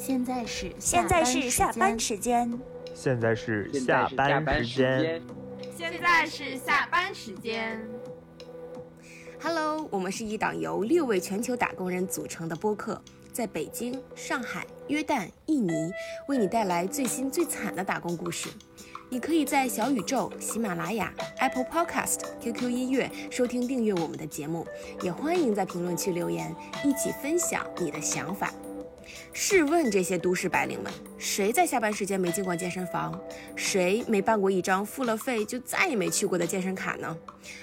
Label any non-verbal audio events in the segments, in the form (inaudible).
现在是现在是下班时间。现在是下班时间。现在是下班时间。Hello，我们是一档由六位全球打工人组成的播客，在北京、上海、约旦、印尼为你带来最新最惨的打工故事。你可以在小宇宙、喜马拉雅、Apple Podcast、QQ 音乐收听订阅我们的节目，也欢迎在评论区留言，一起分享你的想法。试问这些都市白领们，谁在下班时间没进过健身房？谁没办过一张付了费就再也没去过的健身卡呢？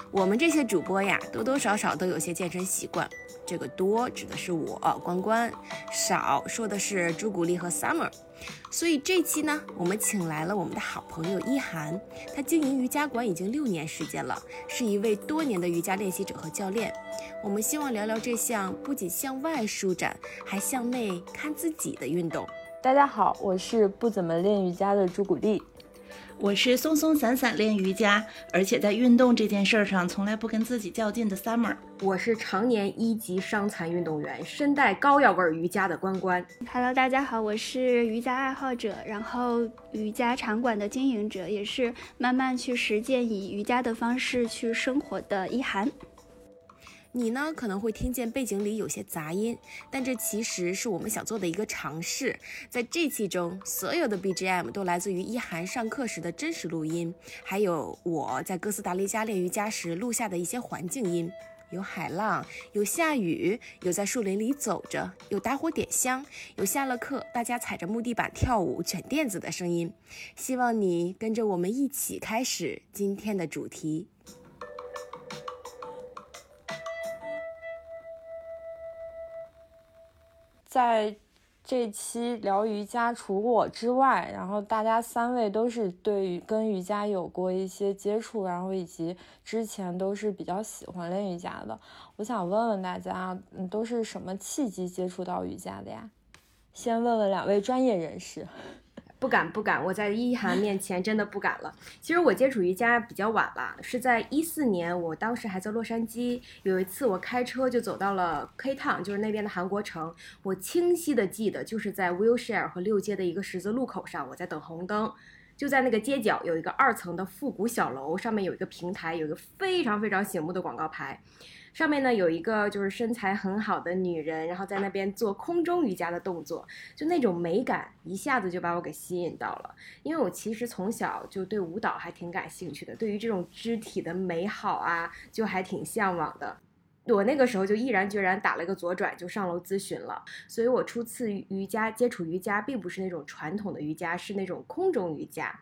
我们这些主播呀，多多少少都有些健身习惯。这个多指的是我关关，少说的是朱古力和 Summer。所以这期呢，我们请来了我们的好朋友一涵，他经营瑜伽馆已经六年时间了，是一位多年的瑜伽练习者和教练。我们希望聊聊这项不仅向外舒展，还向内看自己的运动。大家好，我是不怎么练瑜伽的朱古力。我是松松散散练瑜伽，而且在运动这件事上从来不跟自己较劲的 Summer。我是常年一级伤残运动员，身带膏药味瑜伽的关关。Hello，大家好，我是瑜伽爱好者，然后瑜伽场馆的经营者，也是慢慢去实践以瑜伽的方式去生活的一涵。你呢可能会听见背景里有些杂音，但这其实是我们想做的一个尝试。在这期中，所有的 BGM 都来自于一涵上课时的真实录音，还有我在哥斯达黎加练瑜伽时录下的一些环境音，有海浪，有下雨，有在树林里走着，有打火点香，有下了课大家踩着木地板跳舞卷垫子的声音。希望你跟着我们一起开始今天的主题。在这期聊瑜伽，除我之外，然后大家三位都是对于跟瑜伽有过一些接触，然后以及之前都是比较喜欢练瑜伽的。我想问问大家，你，都是什么契机接触到瑜伽的呀？先问问两位专业人士。不敢不敢，我在一涵面前真的不敢了。其实我接触瑜伽比较晚了，是在一四年，我当时还在洛杉矶。有一次我开车就走到了 K Town，就是那边的韩国城。我清晰的记得，就是在 Wilshire 和六街的一个十字路口上，我在等红灯。就在那个街角有一个二层的复古小楼，上面有一个平台，有一个非常非常醒目的广告牌。上面呢有一个就是身材很好的女人，然后在那边做空中瑜伽的动作，就那种美感一下子就把我给吸引到了。因为我其实从小就对舞蹈还挺感兴趣的，对于这种肢体的美好啊，就还挺向往的。我那个时候就毅然决然打了个左转，就上楼咨询了。所以我初次瑜伽接触瑜伽，并不是那种传统的瑜伽，是那种空中瑜伽。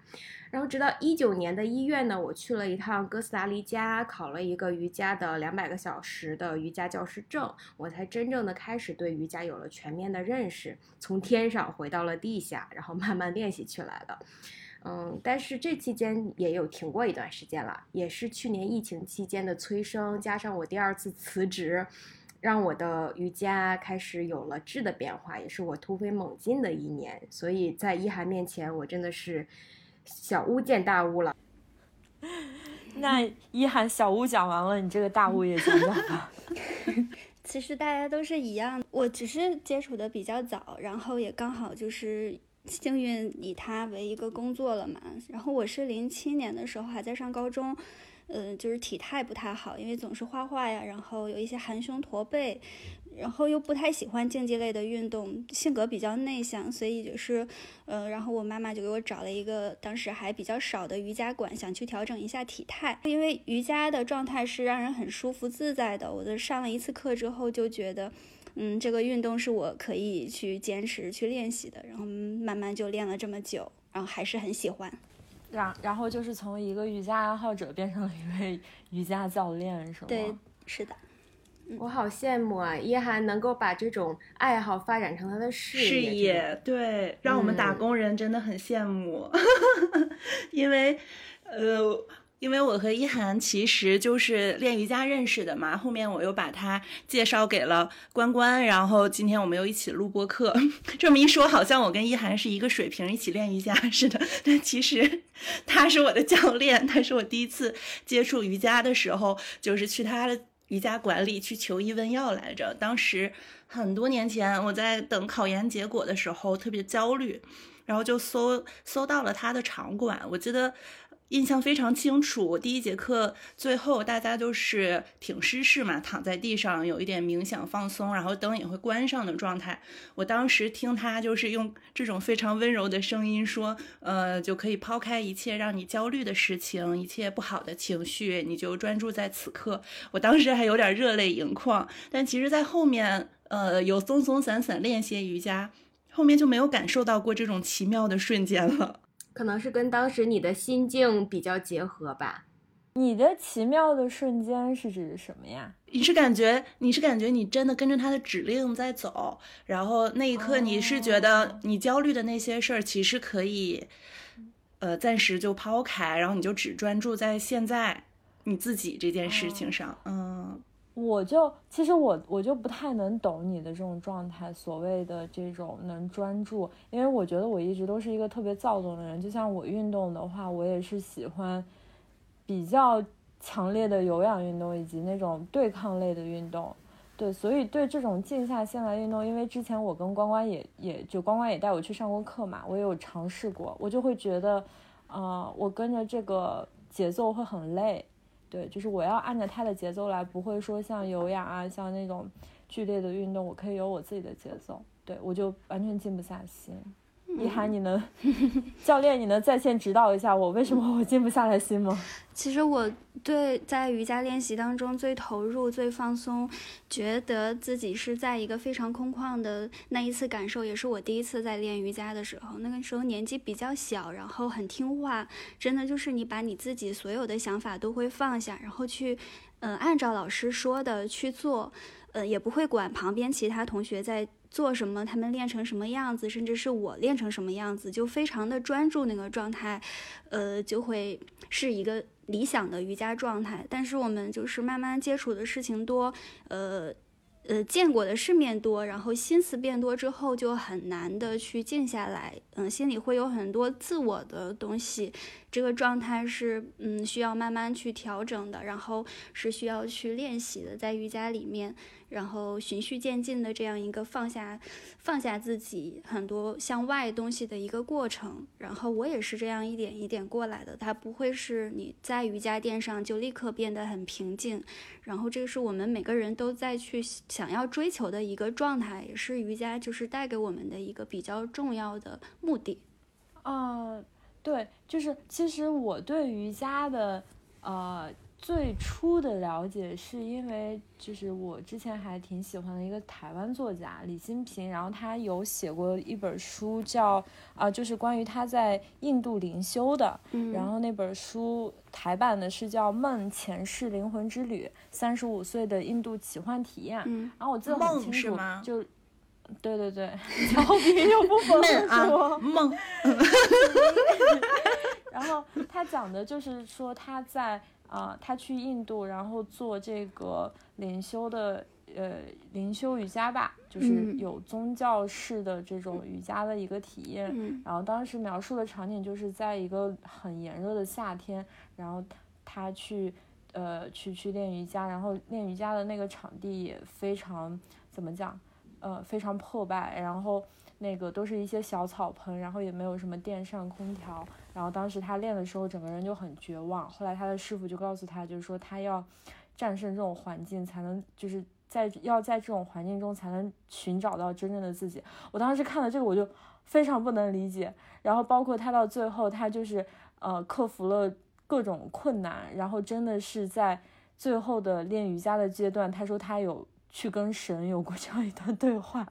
然后直到一九年的一月呢，我去了一趟哥斯达黎加，考了一个瑜伽的两百个小时的瑜伽教师证，我才真正的开始对瑜伽有了全面的认识，从天上回到了地下，然后慢慢练习起来的。嗯，但是这期间也有停过一段时间了，也是去年疫情期间的催生，加上我第二次辞职，让我的瑜伽开始有了质的变化，也是我突飞猛进的一年。所以在一涵面前，我真的是。小巫见大巫了，(laughs) 那一涵小巫讲完了，你这个大巫也讲讲吧。(laughs) 其实大家都是一样，我只是接触的比较早，然后也刚好就是幸运以它为一个工作了嘛。然后我是零七年的时候还在上高中。嗯，就是体态不太好，因为总是画画呀，然后有一些含胸驼背，然后又不太喜欢竞技类的运动，性格比较内向，所以就是，呃，然后我妈妈就给我找了一个当时还比较少的瑜伽馆，想去调整一下体态，因为瑜伽的状态是让人很舒服自在的。我的上了一次课之后就觉得，嗯，这个运动是我可以去坚持去练习的，然后慢慢就练了这么久，然后还是很喜欢。然然后就是从一个瑜伽爱好者变成了一位瑜伽教练，是吗？对，是的。我好羡慕啊，一涵能够把这种爱好发展成他的事业。事业，对，让我们打工人真的很羡慕，(laughs) 因为，呃。因为我和一涵其实就是练瑜伽认识的嘛，后面我又把他介绍给了关关，然后今天我们又一起录播课。(laughs) 这么一说，好像我跟一涵是一个水平，一起练瑜伽似的。但其实 (laughs) 他是我的教练，他是我第一次接触瑜伽的时候，就是去他的瑜伽馆里去求医问药来着。当时很多年前，我在等考研结果的时候特别焦虑，然后就搜搜到了他的场馆。我记得。印象非常清楚，第一节课最后大家就是挺尸式嘛，躺在地上，有一点冥想放松，然后灯也会关上的状态。我当时听他就是用这种非常温柔的声音说，呃，就可以抛开一切让你焦虑的事情，一切不好的情绪，你就专注在此刻。我当时还有点热泪盈眶，但其实，在后面，呃，有松松散散练些瑜伽，后面就没有感受到过这种奇妙的瞬间了。可能是跟当时你的心境比较结合吧。你的奇妙的瞬间是指什么呀？你是感觉你是感觉你真的跟着他的指令在走，然后那一刻你是觉得你焦虑的那些事儿其实可以，呃，暂时就抛开，然后你就只专注在现在你自己这件事情上，嗯。我就其实我我就不太能懂你的这种状态，所谓的这种能专注，因为我觉得我一直都是一个特别躁动的人。就像我运动的话，我也是喜欢比较强烈的有氧运动以及那种对抗类的运动。对，所以对这种静下心来运动，因为之前我跟关关也也就关关也带我去上过课嘛，我也有尝试过，我就会觉得，呃，我跟着这个节奏会很累。对，就是我要按照他的节奏来，不会说像有氧啊，像那种剧烈的运动，我可以有我自己的节奏。对我就完全静不下心。一涵，你能 (laughs) 教练，你能在线指导一下我为什么我静不下来心吗？其实我对在瑜伽练习当中最投入、最放松，觉得自己是在一个非常空旷的那一次感受，也是我第一次在练瑜伽的时候。那个时候年纪比较小，然后很听话，真的就是你把你自己所有的想法都会放下，然后去，嗯，按照老师说的去做，呃，也不会管旁边其他同学在。做什么，他们练成什么样子，甚至是我练成什么样子，就非常的专注那个状态，呃，就会是一个理想的瑜伽状态。但是我们就是慢慢接触的事情多，呃。呃，见过的世面多，然后心思变多之后，就很难的去静下来。嗯，心里会有很多自我的东西，这个状态是嗯需要慢慢去调整的，然后是需要去练习的，在瑜伽里面，然后循序渐进的这样一个放下，放下自己很多向外东西的一个过程。然后我也是这样一点一点过来的，它不会是你在瑜伽垫上就立刻变得很平静。然后这个是我们每个人都在去。想要追求的一个状态，也是瑜伽就是带给我们的一个比较重要的目的。啊，对，就是其实我对瑜伽的，呃。最初的了解是因为，就是我之前还挺喜欢的一个台湾作家李金平，然后他有写过一本书，叫啊，就是关于他在印度灵修的，然后那本书台版的是叫《梦前世灵魂之旅：三十五岁的印度奇幻体验》，然后我记得很清楚，就对对对，调皮 (laughs) 又不疯啊，梦，(laughs) 然后他讲的就是说他在。啊，他去印度，然后做这个灵修的，呃，灵修瑜伽吧，就是有宗教式的这种瑜伽的一个体验。然后当时描述的场景就是在一个很炎热的夏天，然后他去，呃，去去练瑜伽，然后练瑜伽的那个场地也非常怎么讲，呃，非常破败，然后那个都是一些小草棚，然后也没有什么电扇空调。然后当时他练的时候，整个人就很绝望。后来他的师傅就告诉他，就是说他要战胜这种环境，才能就是在要在这种环境中才能寻找到真正的自己。我当时看了这个，我就非常不能理解。然后包括他到最后，他就是呃克服了各种困难，然后真的是在最后的练瑜伽的阶段，他说他有去跟神有过这样一段对话。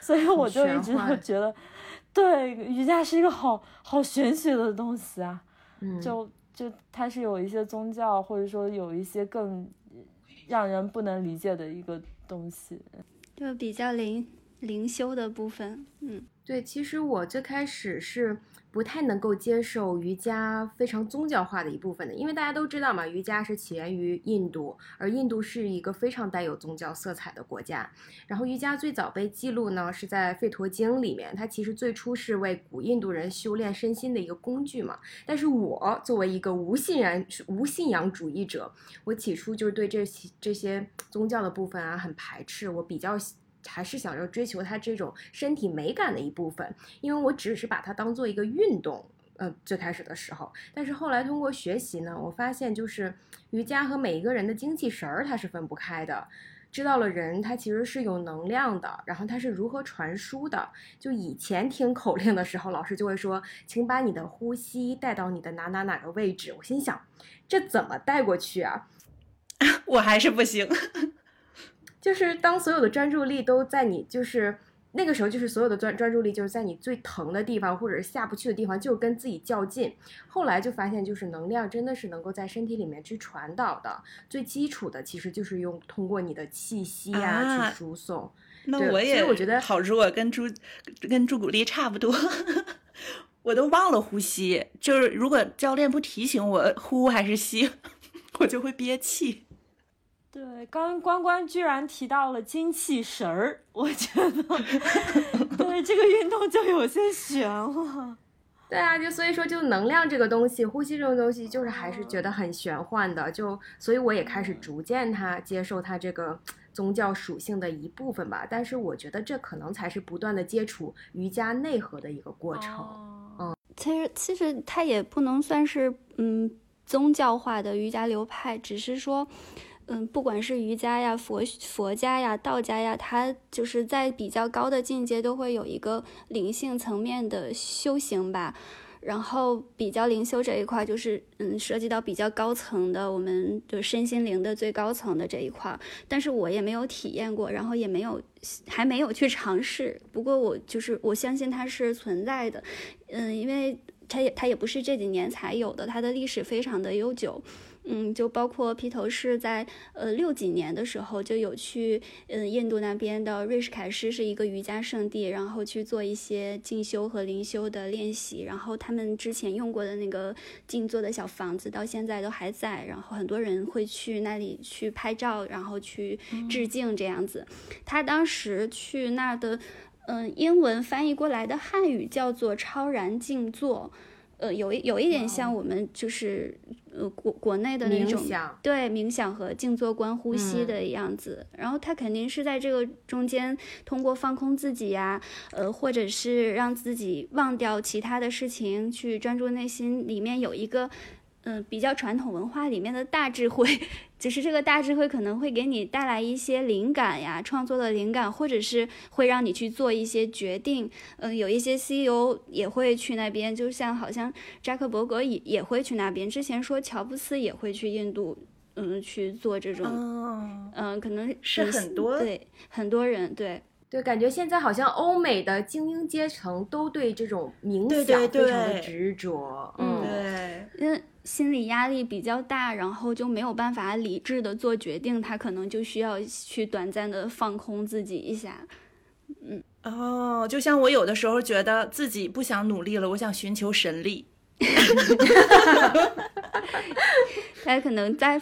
所以我就一直都觉得。对，瑜伽是一个好好玄学的东西啊，就就它是有一些宗教，或者说有一些更让人不能理解的一个东西，就比较灵灵修的部分。嗯，对，其实我最开始是。不太能够接受瑜伽非常宗教化的一部分的，因为大家都知道嘛，瑜伽是起源于印度，而印度是一个非常带有宗教色彩的国家。然后瑜伽最早被记录呢是在《吠陀经》里面，它其实最初是为古印度人修炼身心的一个工具嘛。但是我作为一个无信然无信仰主义者，我起初就是对这些这些宗教的部分啊很排斥，我比较。还是想要追求它这种身体美感的一部分，因为我只是把它当做一个运动，呃，最开始的时候，但是后来通过学习呢，我发现就是瑜伽和每一个人的精气神儿它是分不开的，知道了人他其实是有能量的，然后他是如何传输的。就以前听口令的时候，老师就会说，请把你的呼吸带到你的哪哪哪个位置，我心想，这怎么带过去啊？(laughs) 我还是不行。就是当所有的专注力都在你，就是那个时候，就是所有的专专注力就是在你最疼的地方，或者是下不去的地方，就跟自己较劲。后来就发现，就是能量真的是能够在身体里面去传导的。最基础的其实就是用通过你的气息啊去输送。那我也，我觉得好弱，跟朱跟朱古力差不多，我都忘了呼吸。就是如果教练不提醒我呼还是吸，(laughs) 我就会憋气。对，刚关关居然提到了精气神儿，我觉得 (laughs) 对这个运动就有些玄了。对啊，就所以说，就能量这个东西，呼吸这种东西，就是还是觉得很玄幻的。就所以我也开始逐渐它接受它这个宗教属性的一部分吧。但是我觉得这可能才是不断的接触瑜伽内核的一个过程。嗯，其实其实它也不能算是嗯宗教化的瑜伽流派，只是说。嗯，不管是瑜伽呀、佛佛家呀、道家呀，它就是在比较高的境界都会有一个灵性层面的修行吧。然后比较灵修这一块，就是嗯，涉及到比较高层的，我们的身心灵的最高层的这一块。但是我也没有体验过，然后也没有还没有去尝试。不过我就是我相信它是存在的，嗯，因为它也它也不是这几年才有的，它的历史非常的悠久。嗯，就包括披头士在呃六几年的时候就有去嗯印度那边的瑞士凯诗是一个瑜伽圣地，然后去做一些静修和灵修的练习。然后他们之前用过的那个静坐的小房子到现在都还在，然后很多人会去那里去拍照，然后去致敬这样子。他当时去那的嗯英文翻译过来的汉语叫做超然静坐。呃，有一有一点像我们就是呃国国内的那种对冥想和静坐观呼吸的样子，然后他肯定是在这个中间通过放空自己呀，呃，或者是让自己忘掉其他的事情，去专注内心里面有一个。嗯，比较传统文化里面的大智慧，就是这个大智慧可能会给你带来一些灵感呀，创作的灵感，或者是会让你去做一些决定。嗯，有一些 CEO 也会去那边，就像好像扎克伯格也也会去那边。之前说乔布斯也会去印度，嗯，去做这种，嗯，可能是很多对很多人对对，感觉现在好像欧美的精英阶层都对这种冥想非常的执着，嗯，对，因为。心理压力比较大，然后就没有办法理智的做决定，他可能就需要去短暂的放空自己一下。嗯，哦，就像我有的时候觉得自己不想努力了，我想寻求神力。(laughs) 他可能在。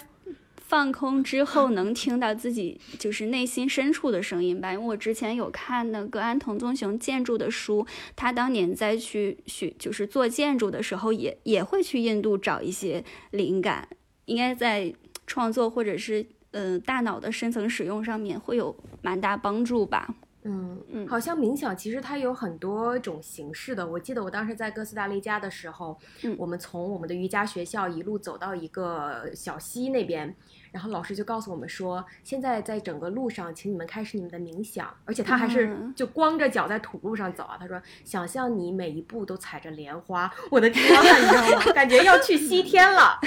放空之后能听到自己就是内心深处的声音吧，因为我之前有看那个安藤宗雄建筑的书，他当年在去学就是做建筑的时候，也也会去印度找一些灵感，应该在创作或者是嗯大脑的深层使用上面会有蛮大帮助吧。嗯嗯，好像冥想其实它有很多种形式的。我记得我当时在哥斯达黎加的时候，我们从我们的瑜伽学校一路走到一个小溪那边。然后老师就告诉我们说，现在在整个路上，请你们开始你们的冥想，而且他还是就光着脚在土路上走啊。他说，想象你每一步都踩着莲花，我的天啊，你知道吗？感觉要去西天了，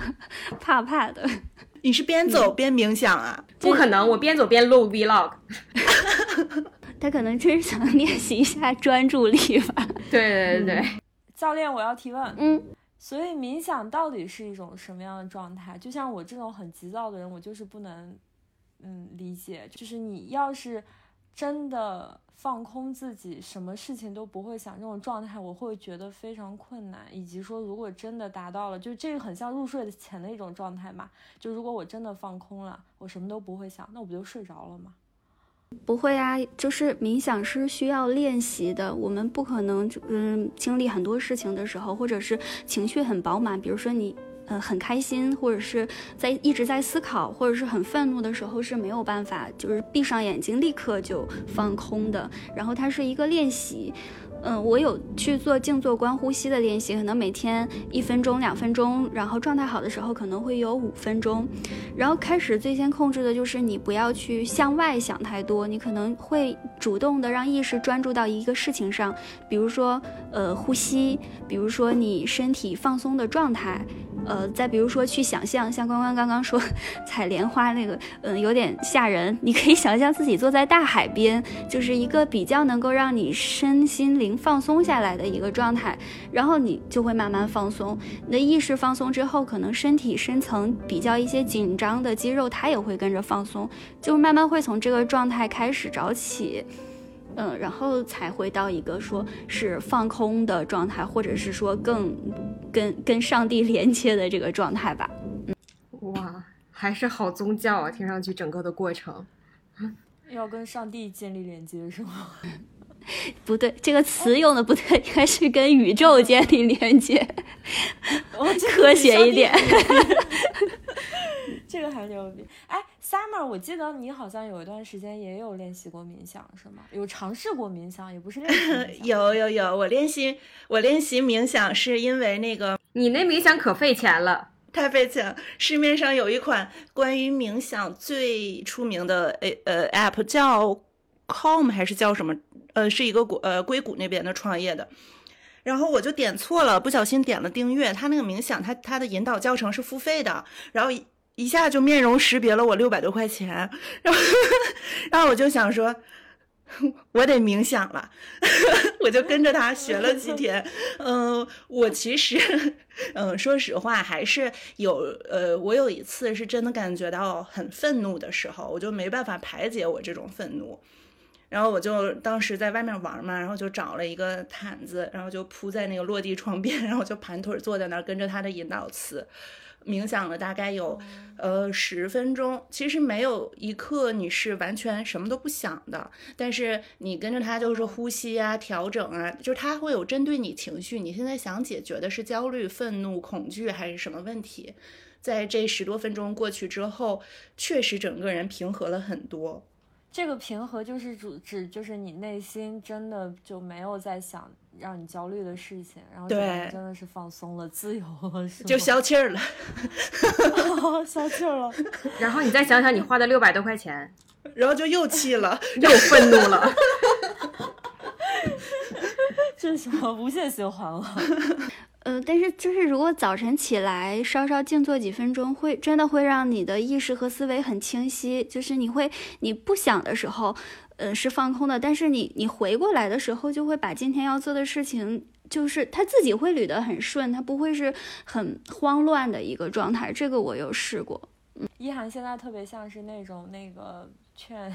(laughs) 怕怕的。你是边走边冥想啊？不可能，我边走边录 vlog。(laughs) 他可能真是想练习一下专注力吧。对对对对，教练，我要提问。嗯。所以冥想到底是一种什么样的状态？就像我这种很急躁的人，我就是不能，嗯，理解。就是你要是真的放空自己，什么事情都不会想，这种状态我会觉得非常困难。以及说，如果真的达到了，就这个很像入睡前的一种状态嘛。就如果我真的放空了，我什么都不会想，那我不就睡着了吗？不会啊，就是冥想是需要练习的。我们不可能，嗯，经历很多事情的时候，或者是情绪很饱满，比如说你。呃，很开心，或者是在一直在思考，或者是很愤怒的时候是没有办法，就是闭上眼睛立刻就放空的。然后它是一个练习。嗯，我有去做静坐观呼吸的练习，可能每天一分钟、两分钟，然后状态好的时候可能会有五分钟。然后开始最先控制的就是你不要去向外想太多，你可能会主动的让意识专注到一个事情上，比如说呃呼吸，比如说你身体放松的状态，呃再比如说去想象，像关关刚刚说采莲花那个，嗯有点吓人，你可以想象自己坐在大海边，就是一个比较能够让你身心灵。放松下来的一个状态，然后你就会慢慢放松。你的意识放松之后，可能身体深层比较一些紧张的肌肉，它也会跟着放松，就慢慢会从这个状态开始找起，嗯，然后才会到一个说是放空的状态，或者是说更跟跟上帝连接的这个状态吧。嗯哇，还是好宗教啊！听上去整个的过程，(laughs) 要跟上帝建立连接是吗？(laughs) 不对，这个词用的不对，应该是跟宇宙建立连接，科学一点。这个 (laughs) 还牛逼。哎，Summer，我记得你好像有一段时间也有练习过冥想，是吗？有尝试过冥想，也不是练习。(laughs) 有有有，我练习我练习冥想是因为那个，你那冥想可费钱了，太费钱。市面上有一款关于冥想最出名的呃呃 App 叫 Calm 还是叫什么？呃，是一个国呃硅谷那边的创业的，然后我就点错了，不小心点了订阅。它那个冥想，它它的引导教程是付费的，然后一下就面容识别了我六百多块钱，然后然后我就想说，我得冥想了，(laughs) 我就跟着他学了几天。嗯，我其实嗯说实话还是有呃，我有一次是真的感觉到很愤怒的时候，我就没办法排解我这种愤怒。然后我就当时在外面玩嘛，然后就找了一个毯子，然后就铺在那个落地窗边，然后就盘腿坐在那儿，跟着他的引导词冥想了大概有呃十分钟。其实没有一刻你是完全什么都不想的，但是你跟着他就是呼吸啊、调整啊，就是他会有针对你情绪，你现在想解决的是焦虑、愤怒、恐惧还是什么问题？在这十多分钟过去之后，确实整个人平和了很多。这个平和就是主指，就是你内心真的就没有在想让你焦虑的事情，然后真的是放松了、自由了，就消气儿了，(laughs) 消气儿了。然后你再想想你花的六百多块钱，(laughs) 然后就又气了，又愤怒了，(laughs) 这是什么无限循环了？呃，但是就是如果早晨起来稍稍静坐几分钟，会真的会让你的意识和思维很清晰。就是你会你不想的时候，呃，是放空的，但是你你回过来的时候，就会把今天要做的事情，就是他自己会捋得很顺，他不会是很慌乱的一个状态。这个我有试过。嗯，一涵现在特别像是那种那个。(laughs) 劝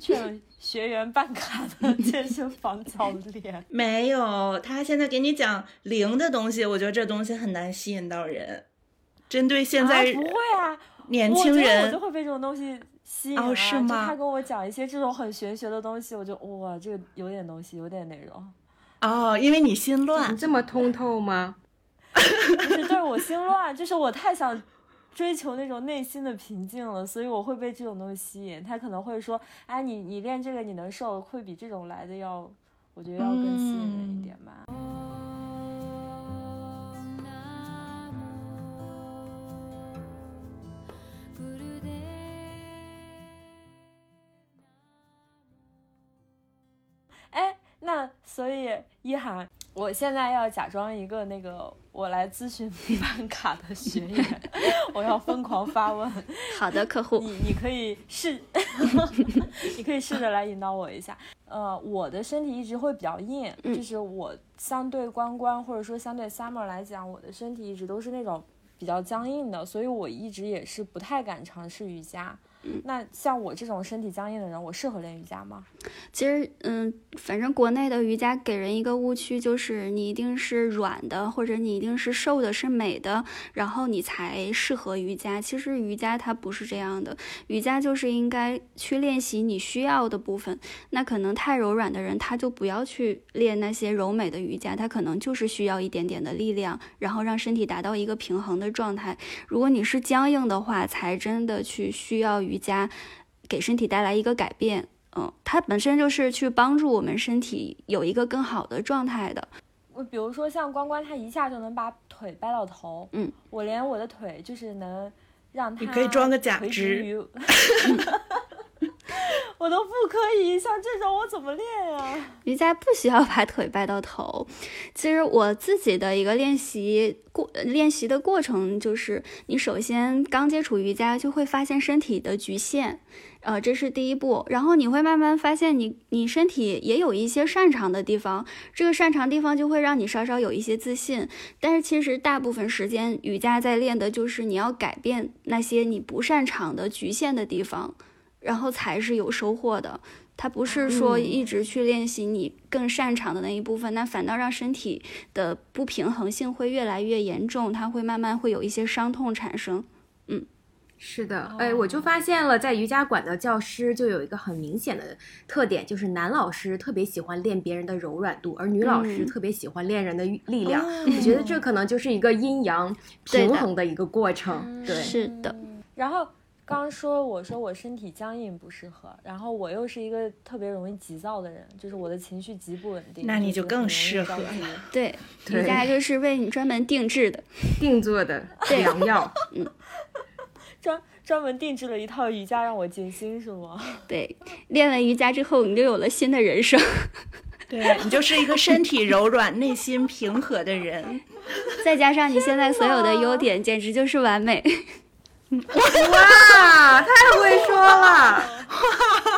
劝学员办卡的健身房教练没有，他现在给你讲零的东西，我觉得这东西很难吸引到人。针对现在不会啊，年轻人我就会被这种东西吸引啊。是吗？他跟我讲一些这种很玄学的东西，我就哇，这个有点东西，有点内容。哦，因为你心乱，你这么通透吗？(laughs) 不是，对我心乱，就是我太想。追求那种内心的平静了，所以我会被这种东西吸引。他可能会说：“哎，你你练这个你能瘦，会比这种来的要，我觉得要更吸引人一点吧。”哎，那所以一涵。我现在要假装一个那个我来咨询 (laughs) 办卡的学员，(laughs) 我要疯狂发问。好的，客户，你你可以试，(laughs) 你可以试着来引导我一下。呃，我的身体一直会比较硬，就是我相对关关或者说相对 summer 来讲，我的身体一直都是那种比较僵硬的，所以我一直也是不太敢尝试瑜伽。那像我这种身体僵硬的人，我适合练瑜伽吗？其实，嗯，反正国内的瑜伽给人一个误区，就是你一定是软的，或者你一定是瘦的，是美的，然后你才适合瑜伽。其实瑜伽它不是这样的，瑜伽就是应该去练习你需要的部分。那可能太柔软的人，他就不要去练那些柔美的瑜伽，他可能就是需要一点点的力量，然后让身体达到一个平衡的状态。如果你是僵硬的话，才真的去需要瑜伽给身体带来一个改变。嗯，它本身就是去帮助我们身体有一个更好的状态的。我比如说像关关，他一下就能把腿掰到头，嗯，我连我的腿就是能让他你可以装个假肢，(laughs) (laughs) (laughs) (laughs) 我都不可以。像这种我怎么练呀？瑜伽不需要把腿掰到头。其实我自己的一个练习过练习的过程就是，你首先刚接触瑜伽就会发现身体的局限。呃，这是第一步，然后你会慢慢发现，你你身体也有一些擅长的地方，这个擅长地方就会让你稍稍有一些自信。但是其实大部分时间瑜伽在练的就是你要改变那些你不擅长的局限的地方，然后才是有收获的。它不是说一直去练习你更擅长的那一部分，那反倒让身体的不平衡性会越来越严重，它会慢慢会有一些伤痛产生。嗯。是的，哎，我就发现了，在瑜伽馆的教师就有一个很明显的特点，就是男老师特别喜欢练别人的柔软度，而女老师特别喜欢练人的力量。我觉得这可能就是一个阴阳平衡的一个过程。对，是的。然后刚说我说我身体僵硬不适合，然后我又是一个特别容易急躁的人，就是我的情绪极不稳定。那你就更适合了。对，瑜伽就是为你专门定制的、定做的 (laughs) 良药。嗯。(laughs) 专专门定制了一套瑜伽让我静心，是吗？(laughs) 对，练完瑜伽之后，你就有了新的人生。对你就是一个身体柔软、内心平和的人，再加上你现在所有的优点，简直就是完美。哇，太会说了！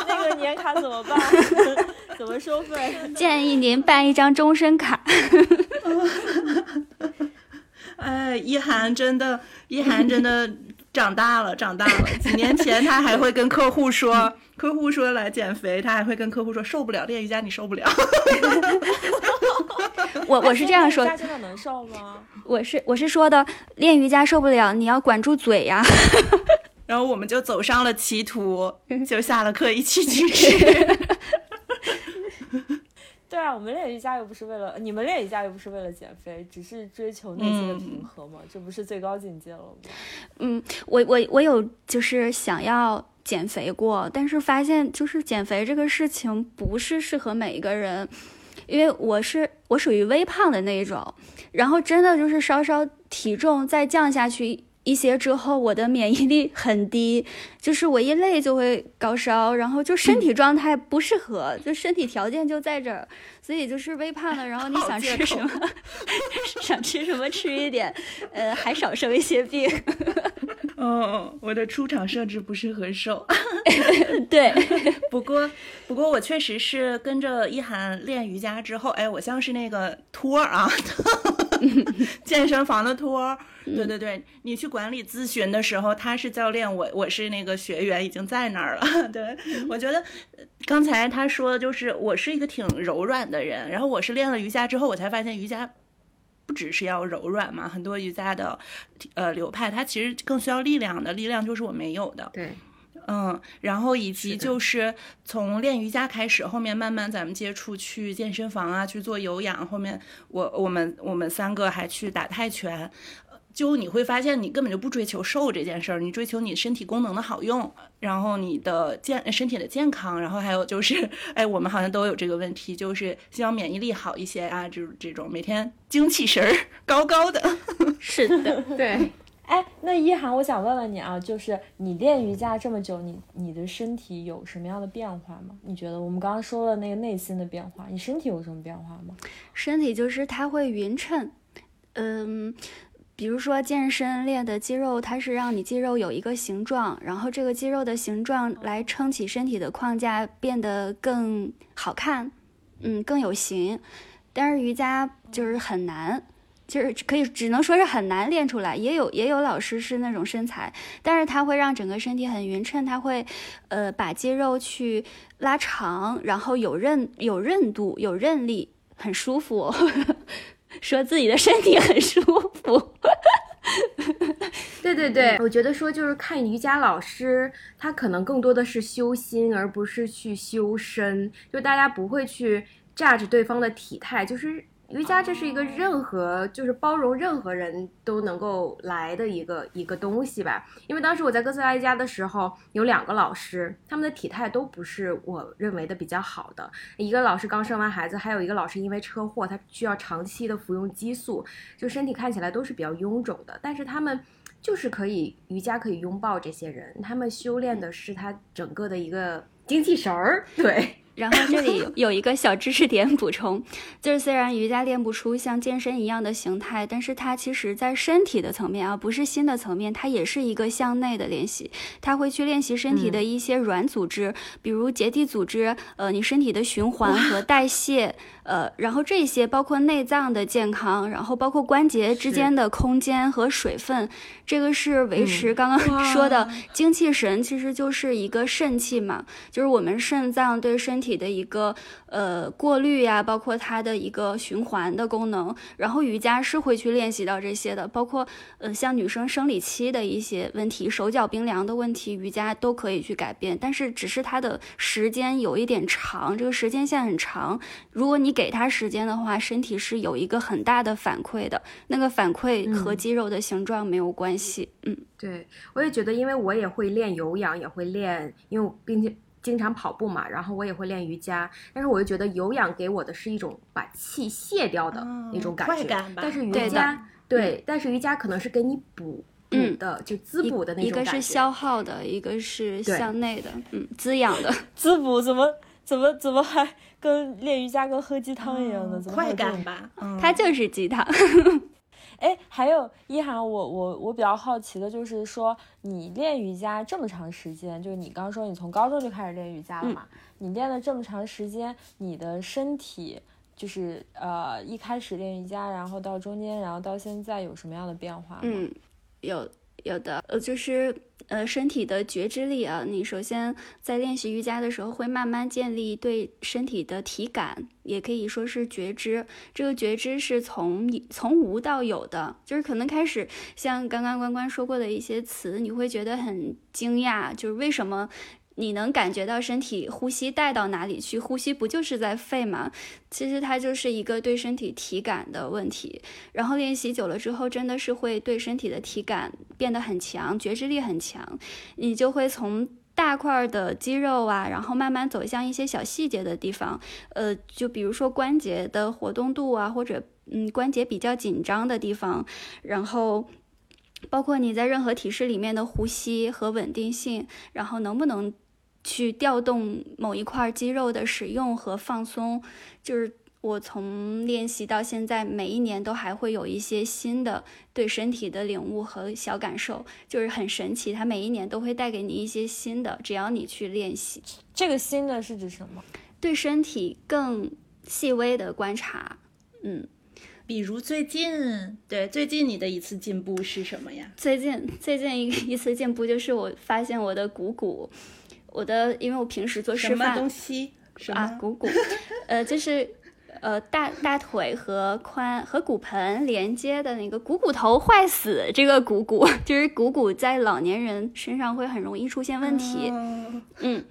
那个年卡怎么办？(laughs) 怎么收费？建议您办一张终身卡。(laughs) 哎，一涵真的，一涵真的。长大了，长大了。几年前他还会跟客户说，客户说来减肥，他还会跟客户说受不了练瑜伽，你受不了。(laughs) 我我是这样说，真的能瘦吗？我是我是说的，练瑜伽受不了，你要管住嘴呀。(laughs) 然后我们就走上了歧途，(laughs) 就下了课一起去吃。(laughs) 对啊，我们练瑜伽又不是为了你们练瑜伽又不是为了减肥，只是追求内心的平和嘛，这不是最高境界了吗？嗯，我我我有就是想要减肥过，但是发现就是减肥这个事情不是适合每一个人，因为我是我属于微胖的那一种，然后真的就是稍稍体重再降下去。一些之后，我的免疫力很低，就是我一累就会高烧，然后就身体状态不适合，就身体条件就在这儿，所以就是微胖了。然后你想吃什么，(laughs) 想吃什么吃一点，呃，还少生一些病。嗯，(laughs) 我的出场设置不是很瘦。(laughs) 对，不过不过我确实是跟着一涵练瑜伽之后，哎，我像是那个托儿啊，(laughs) 健身房的托儿。对对对，你去管理咨询的时候，他是教练，我我是那个学员，已经在那儿了。(laughs) 对我觉得，刚才他说的就是我是一个挺柔软的人，然后我是练了瑜伽之后，我才发现瑜伽不只是要柔软嘛，很多瑜伽的呃流派，它其实更需要力量的，力量就是我没有的。对，嗯，然后以及就是从练瑜伽开始，后面慢慢咱们接触去健身房啊，去做有氧，后面我我们我们三个还去打泰拳。就你会发现，你根本就不追求瘦这件事儿，你追求你身体功能的好用，然后你的健身体的健康，然后还有就是，哎，我们好像都有这个问题，就是希望免疫力好一些啊，就是这种每天精气神儿高高的。是的，(laughs) 对。哎，那一涵，我想问问你啊，就是你练瑜伽这么久，你你的身体有什么样的变化吗？你觉得我们刚刚说了那个内心的变化，你身体有什么变化吗？身体就是它会匀称，嗯。比如说健身练的肌肉，它是让你肌肉有一个形状，然后这个肌肉的形状来撑起身体的框架，变得更好看，嗯，更有型。但是瑜伽就是很难，就是可以只能说是很难练出来，也有也有老师是那种身材，但是他会让整个身体很匀称，他会，呃，把肌肉去拉长，然后有韧有韧度有韧力，很舒服，(laughs) 说自己的身体很舒服。(laughs) 对对对，我觉得说就是看瑜伽老师，他可能更多的是修心，而不是去修身，就大家不会去炸着对方的体态，就是。瑜伽这是一个任何就是包容任何人都能够来的一个一个东西吧。因为当时我在哥斯达黎加的时候，有两个老师，他们的体态都不是我认为的比较好的。一个老师刚生完孩子，还有一个老师因为车祸，他需要长期的服用激素，就身体看起来都是比较臃肿的。但是他们就是可以瑜伽可以拥抱这些人，他们修炼的是他整个的一个精气神儿，(laughs) 对。然后这里 (laughs) 有一个小知识点补充，就是虽然瑜伽练不出像健身一样的形态，但是它其实在身体的层面啊，不是心的层面，它也是一个向内的练习。它会去练习身体的一些软组织，比如结缔组织，呃，你身体的循环和代谢。呃，然后这些包括内脏的健康，然后包括关节之间的空间和水分，这个是维持刚刚 (laughs) 说的精气神，其实就是一个肾气嘛，就是我们肾脏对身体的一个呃过滤呀，包括它的一个循环的功能。然后瑜伽是会去练习到这些的，包括呃像女生生理期的一些问题，手脚冰凉的问题，瑜伽都可以去改变，但是只是它的时间有一点长，这个时间线很长，如果你。你给他时间的话，身体是有一个很大的反馈的，那个反馈和肌肉的形状没有关系。嗯，对，我也觉得，因为我也会练有氧，也会练，因为并且经常跑步嘛，然后我也会练瑜伽，但是我就觉得有氧给我的是一种把气卸掉的那种感觉，但是瑜伽对，但是瑜伽可能是给你补补的，就滋补的那种一个是消耗的，一个是向内的，嗯，滋养的，(laughs) 滋补怎么怎么怎么还？跟练瑜伽跟喝鸡汤一样的，怎么快感吧？它就是鸡汤。(laughs) 哎，还有一涵，我我我比较好奇的就是说，你练瑜伽这么长时间，就是你刚说你从高中就开始练瑜伽了嘛？你练了这么长时间，你的身体就是呃一开始练瑜伽，然后到中间，然后到现在有什么样的变化吗？嗯，有有的，呃，就是。呃，身体的觉知力啊，你首先在练习瑜伽的时候，会慢慢建立对身体的体感，也可以说是觉知。这个觉知是从从无到有的，就是可能开始像刚刚关关说过的一些词，你会觉得很惊讶，就是为什么。你能感觉到身体呼吸带到哪里去？呼吸不就是在肺吗？其实它就是一个对身体体感的问题。然后练习久了之后，真的是会对身体的体感变得很强，觉知力很强。你就会从大块的肌肉啊，然后慢慢走向一些小细节的地方。呃，就比如说关节的活动度啊，或者嗯关节比较紧张的地方，然后包括你在任何体式里面的呼吸和稳定性，然后能不能。去调动某一块肌肉的使用和放松，就是我从练习到现在，每一年都还会有一些新的对身体的领悟和小感受，就是很神奇。它每一年都会带给你一些新的，只要你去练习。这个新的是指什么？对身体更细微的观察。嗯，比如最近，对最近你的一次进步是什么呀？最近最近一一次进步就是我发现我的股骨。我的，因为我平时做示范，什么？东西啊？股骨，(laughs) 呃，就是呃大大腿和髋和骨盆连接的那个股骨头坏死，这个股骨 (laughs) 就是股骨在老年人身上会很容易出现问题，嗯。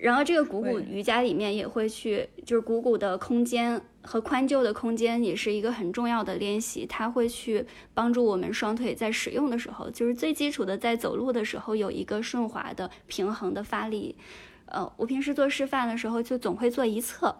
然后这个股骨瑜伽里面也会去，就是股骨的空间和髋臼的空间也是一个很重要的练习，它会去帮助我们双腿在使用的时候，就是最基础的在走路的时候有一个顺滑的平衡的发力。呃，我平时做示范的时候就总会做一侧。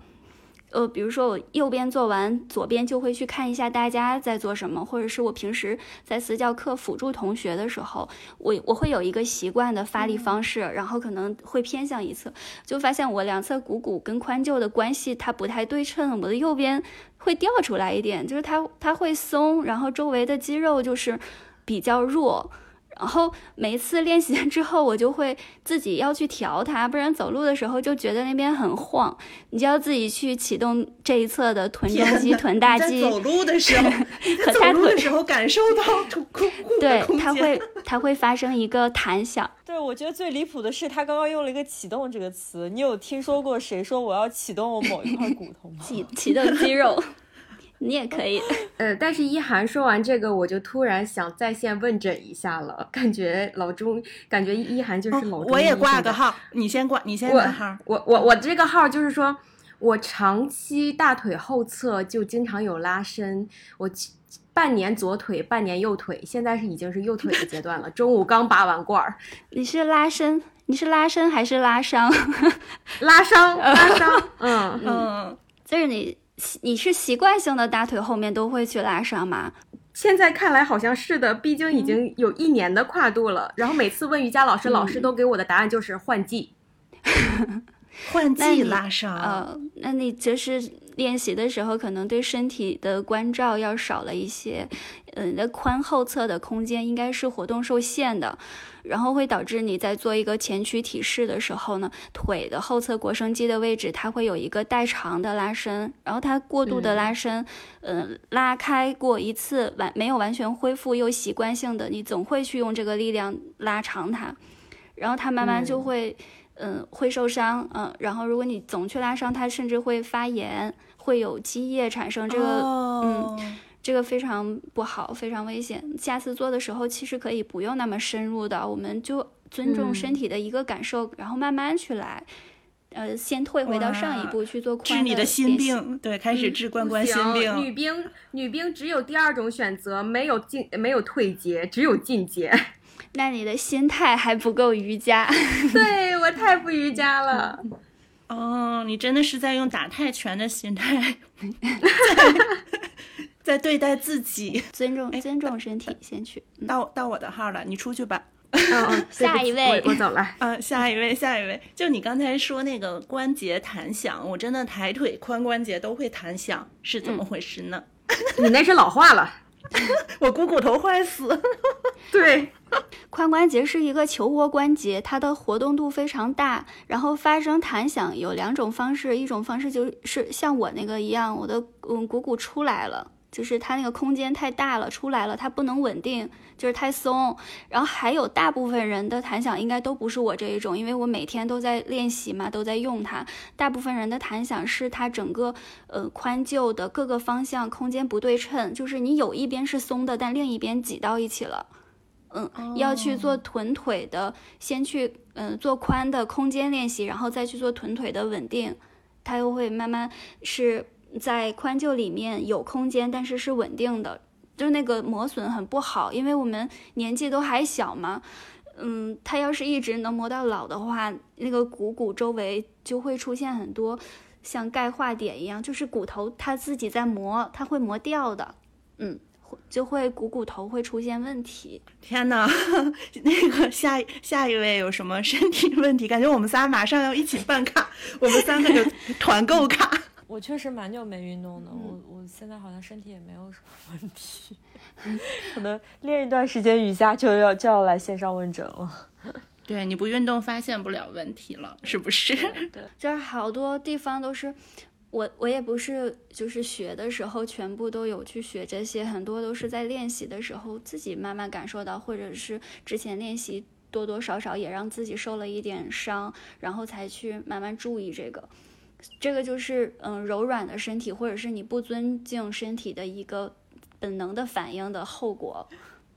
呃，比如说我右边做完，左边就会去看一下大家在做什么，或者是我平时在私教课辅助同学的时候，我我会有一个习惯的发力方式，然后可能会偏向一侧，就发现我两侧股骨跟髋臼的关系它不太对称，我的右边会掉出来一点，就是它它会松，然后周围的肌肉就是比较弱。然后每一次练习 (laughs) 之后，我就会自己要去调它，不然走路的时候就觉得那边很晃，你就要自己去启动这一侧的臀中肌、臀大肌。走路的时候，和走路的时候感受到 (laughs) 空对，它会它会发生一个弹响。对，我觉得最离谱的是他刚刚用了一个“启动”这个词，你有听说过谁说我要启动我某一块骨头吗？启启动肌肉。你也可以，(laughs) 呃，但是一涵说完这个，我就突然想在线问诊一下了，感觉老钟，感觉一涵就是老钟。我也挂个号，你先挂，你先挂号。我我我这个号就是说，我长期大腿后侧就经常有拉伸，我半年左腿，半年右腿，现在是已经是右腿的阶段了。中午刚拔完罐儿。(laughs) 你是拉伸？你是拉伸还是拉伤？(laughs) 拉伤，拉伤。嗯嗯，就是你。你是习惯性的大腿后面都会去拉伤吗？现在看来好像是的，毕竟已经有一年的跨度了。然后每次问瑜伽老师，老师都给我的答案就是换季，(laughs) 换季拉伤。呃，那你就是练习的时候，可能对身体的关照要少了一些。嗯，你的髋后侧的空间应该是活动受限的。然后会导致你在做一个前屈体式的时候呢，腿的后侧腘绳肌的位置它会有一个代偿的拉伸，然后它过度的拉伸，嗯，拉开过一次完没有完全恢复，又习惯性的你总会去用这个力量拉长它，然后它慢慢就会，嗯，会受伤，嗯，然后如果你总去拉伤它，甚至会发炎，会有积液产生这个，嗯。这个非常不好，非常危险。下次做的时候，其实可以不用那么深入的，我们就尊重身体的一个感受，然后慢慢去来。呃，先退回到上一步去做治你的心病，对，开始治关关心病。女兵，女兵只有第二种选择，没有进，没有退阶，只有进阶。(laughs) 那你的心态还不够瑜伽。(laughs) 对我太不瑜伽了。哦，你真的是在用打泰拳的心态。(laughs) 在对待自己，尊重尊重身体，先去。到到我的号了，你出去吧。下一位，我走了。嗯，下一位，下一位。就你刚才说那个关节弹响，我真的抬腿髋关节都会弹响，是怎么回事呢？(laughs) 你那是老化了，(laughs) 我股骨头坏死。(laughs) 对，髋关节是一个球窝关节，它的活动度非常大，然后发生弹响有两种方式，一种方式就是像我那个一样，我的嗯股骨出来了。就是它那个空间太大了，出来了，它不能稳定，就是太松。然后还有大部分人的弹响应该都不是我这一种，因为我每天都在练习嘛，都在用它。大部分人的弹响是它整个呃宽旧的各个方向空间不对称，就是你有一边是松的，但另一边挤到一起了。嗯，要去做臀腿的，先去嗯做宽的空间练习，然后再去做臀腿的稳定，它又会慢慢是。在髋臼里面有空间，但是是稳定的，就是那个磨损很不好，因为我们年纪都还小嘛。嗯，它要是一直能磨到老的话，那个股骨周围就会出现很多像钙化点一样，就是骨头它自己在磨，它会磨掉的。嗯，就会股骨头会出现问题。天哪，(laughs) 那个下下一位有什么身体问题？感觉我们仨马上要一起办卡，我们三个就团购卡。我确实蛮久没运动的，我我现在好像身体也没有什么问题，(laughs) 可能练一段时间瑜伽就要就要来线上问诊了。(laughs) 对，你不运动发现不了问题了，是不是？对，(laughs) 就是好多地方都是我我也不是就是学的时候全部都有去学这些，很多都是在练习的时候自己慢慢感受到，或者是之前练习多多少少也让自己受了一点伤，然后才去慢慢注意这个。这个就是嗯，柔软的身体，或者是你不尊敬身体的一个本能的反应的后果。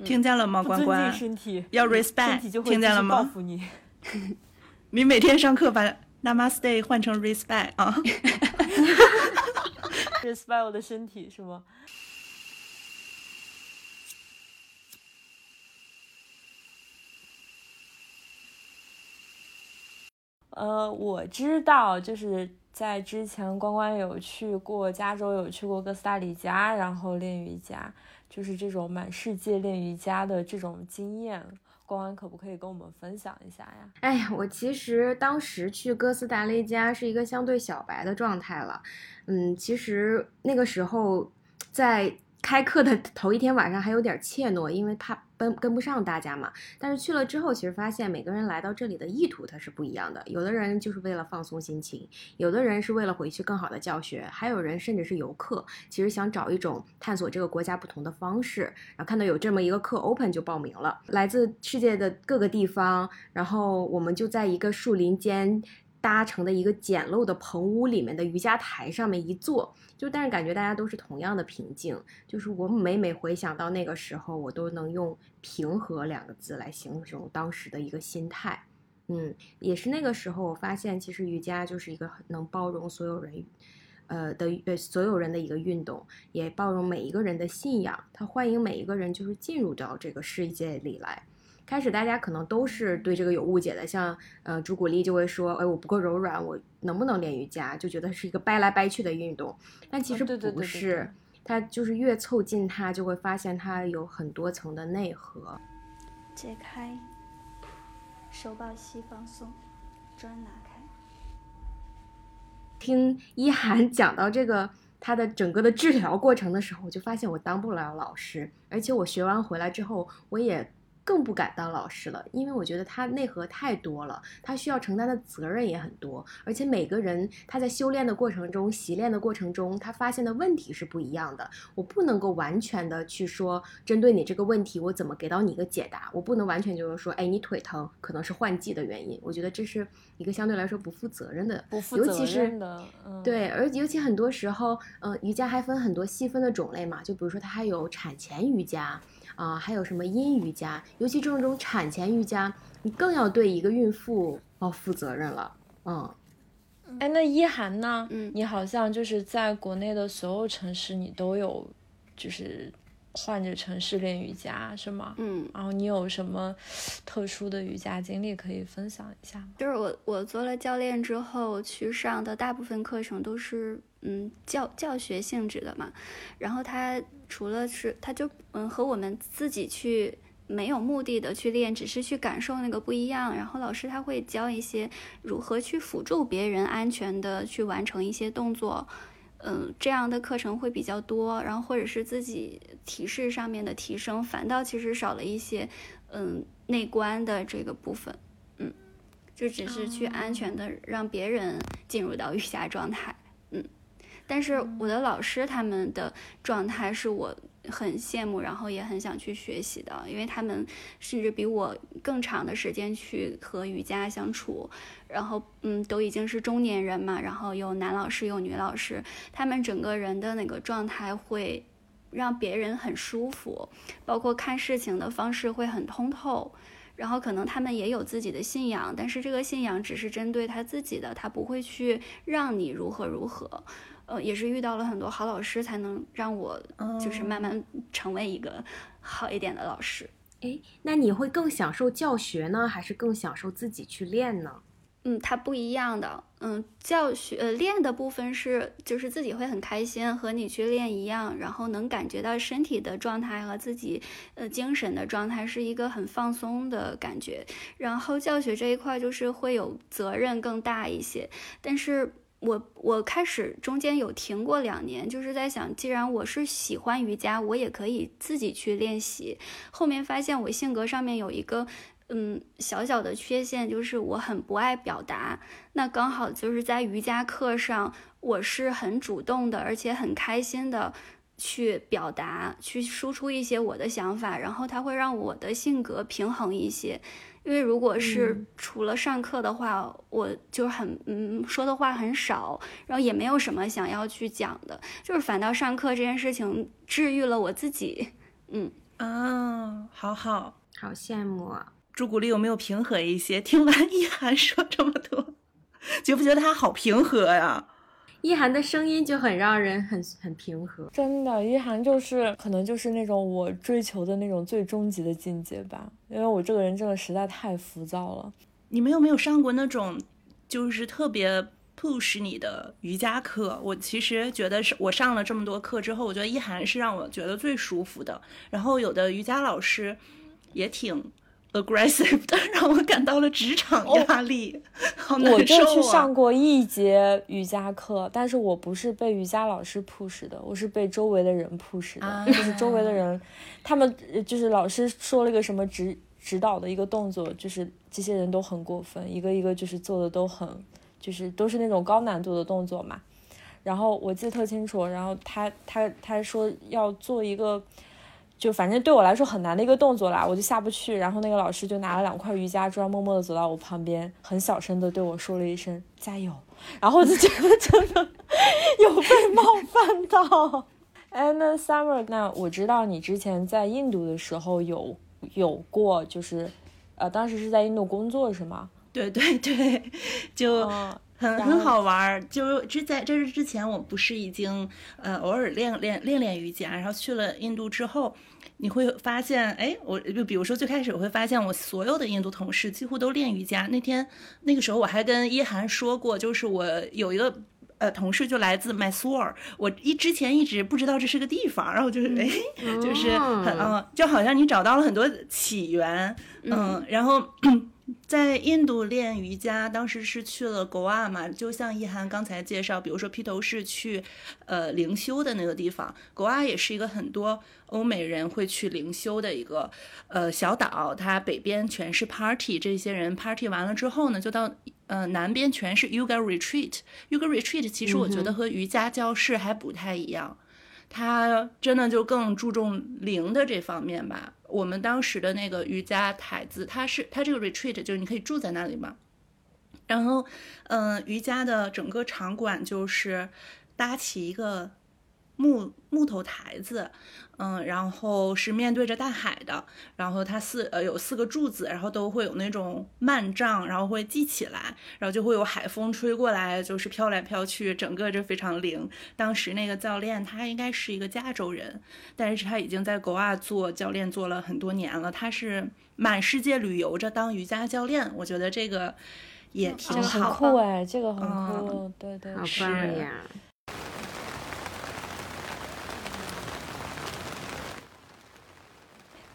听见了吗，关关？身体要 respect，听见了吗？报复你。(laughs) 你每天上课把 namaste 换成 respect 啊。(laughs) respect 我的身体是吗？呃，我知道，就是。在之前，关关有去过加州，有去过哥斯达黎加，然后练瑜伽，就是这种满世界练瑜伽的这种经验，关关可不可以跟我们分享一下呀？哎呀，我其实当时去哥斯达黎加是一个相对小白的状态了，嗯，其实那个时候在开课的头一天晚上还有点怯懦，因为怕。跟跟不上大家嘛。但是去了之后，其实发现每个人来到这里的意图它是不一样的。有的人就是为了放松心情，有的人是为了回去更好的教学，还有人甚至是游客，其实想找一种探索这个国家不同的方式。然后看到有这么一个课 open 就报名了，来自世界的各个地方，然后我们就在一个树林间。搭成的一个简陋的棚屋里面的瑜伽台上面一坐，就但是感觉大家都是同样的平静。就是我每每回想到那个时候，我都能用平和两个字来形容当时的一个心态。嗯，也是那个时候，我发现其实瑜伽就是一个能包容所有人，呃的呃所有人的一个运动，也包容每一个人的信仰，它欢迎每一个人就是进入到这个世界里来。开始大家可能都是对这个有误解的，像呃朱古力就会说，哎，我不够柔软，我能不能练瑜伽？就觉得是一个掰来掰去的运动，但其实不是，它就是越凑近它，就会发现它有很多层的内核。解开，手抱膝放松，砖拿开。听一涵讲到这个他的整个的治疗过程的时候，我就发现我当不了老师，而且我学完回来之后，我也。更不敢当老师了，因为我觉得他内核太多了，他需要承担的责任也很多，而且每个人他在修炼的过程中、习练的过程中，他发现的问题是不一样的。我不能够完全的去说，针对你这个问题，我怎么给到你一个解答？我不能完全就是说，哎，你腿疼可能是换季的原因。我觉得这是一个相对来说不负责任的，不负责任的，对。而尤其很多时候，嗯，瑜伽还分很多细分的种类嘛，就比如说它还有产前瑜伽。啊，还有什么阴瑜伽？尤其这种种产前瑜伽，你更要对一个孕妇要负责任了。嗯，哎，那一涵呢？嗯，你好像就是在国内的所有城市，你都有，就是换着城市练瑜伽，是吗？嗯，然后你有什么特殊的瑜伽经历可以分享一下吗？就是我，我做了教练之后去上的大部分课程都是。嗯，教教学性质的嘛，然后他除了是，他就嗯和我们自己去没有目的的去练，只是去感受那个不一样。然后老师他会教一些如何去辅助别人安全的去完成一些动作，嗯，这样的课程会比较多。然后或者是自己提示上面的提升，反倒其实少了一些嗯内观的这个部分，嗯，就只是去安全的让别人进入到瑜伽状态。但是我的老师他们的状态是我很羡慕，然后也很想去学习的，因为他们甚至比我更长的时间去和瑜伽相处，然后嗯，都已经是中年人嘛，然后有男老师有女老师，他们整个人的那个状态会让别人很舒服，包括看事情的方式会很通透，然后可能他们也有自己的信仰，但是这个信仰只是针对他自己的，他不会去让你如何如何。呃，也是遇到了很多好老师，才能让我就是慢慢成为一个好一点的老师。哎，那你会更享受教学呢，还是更享受自己去练呢？嗯，它不一样的。嗯，教学呃练的部分是就是自己会很开心，和你去练一样，然后能感觉到身体的状态和自己呃精神的状态是一个很放松的感觉。然后教学这一块就是会有责任更大一些，但是。我我开始中间有停过两年，就是在想，既然我是喜欢瑜伽，我也可以自己去练习。后面发现我性格上面有一个嗯小小的缺陷，就是我很不爱表达。那刚好就是在瑜伽课上，我是很主动的，而且很开心的去表达，去输出一些我的想法，然后它会让我的性格平衡一些。因为如果是除了上课的话，我就很嗯说的话很少，然后也没有什么想要去讲的，就是反倒上课这件事情治愈了我自己。嗯啊，好好好羡慕啊！朱古力有没有平和一些？听完一涵说这么多，觉不觉得他好平和呀？一涵的声音就很让人很很平和，真的，一涵就是可能就是那种我追求的那种最终极的境界吧，因为我这个人真的实在太浮躁了。你们有没有上过那种就是特别 push 你的瑜伽课？我其实觉得是我上了这么多课之后，我觉得一涵是让我觉得最舒服的。然后有的瑜伽老师也挺 aggressive 的，让我感到了职场压力，好难受啊！我就去上过一节瑜伽课，但是我不是被瑜伽老师 push 的，我是被周围的人 push 的，就是周围的人，他们就是老师说了一个什么指指导的一个动作，就是这些人都很过分，一个一个就是做的都很，就是都是那种高难度的动作嘛。然后我记得特清楚，然后他他他说要做一个。就反正对我来说很难的一个动作啦，我就下不去。然后那个老师就拿了两块瑜伽砖，默默地走到我旁边，很小声的对我说了一声“加油”。然后我就觉得真的有被冒犯到。哎，那 Summer，那我知道你之前在印度的时候有有过，就是呃，当时是在印度工作是吗？对对对，就很很好玩。就之在这是之前，我不是已经呃偶尔练练练练瑜伽，然后去了印度之后。你会发现，哎，我就比如说最开始我会发现，我所有的印度同事几乎都练瑜伽。那天那个时候我还跟一涵说过，就是我有一个呃同事就来自麦苏尔，我一之前一直不知道这是个地方，然后就是哎，就是很嗯，就好像你找到了很多起源，嗯，然后。在印度练瑜伽，当时是去了国外嘛，就像一涵刚才介绍，比如说披头士去，呃，灵修的那个地方，国外也是一个很多欧美人会去灵修的一个呃小岛，它北边全是 party，这些人 party 完了之后呢，就到呃南边全是 yoga retreat，yoga retreat 其实我觉得和瑜伽教室还不太一样。它真的就更注重灵的这方面吧。我们当时的那个瑜伽台子，它是它这个 retreat 就是你可以住在那里嘛。然后，嗯，瑜伽的整个场馆就是搭起一个木木头台子。嗯，然后是面对着大海的，然后它四呃有四个柱子，然后都会有那种幔帐，然后会系起来，然后就会有海风吹过来，就是飘来飘去，整个就非常灵。当时那个教练他应该是一个加州人，但是他已经在国外做教练做了很多年了，他是满世界旅游着当瑜伽教练，我觉得这个也挺好，很酷哎，这个很酷，对对，好棒呀。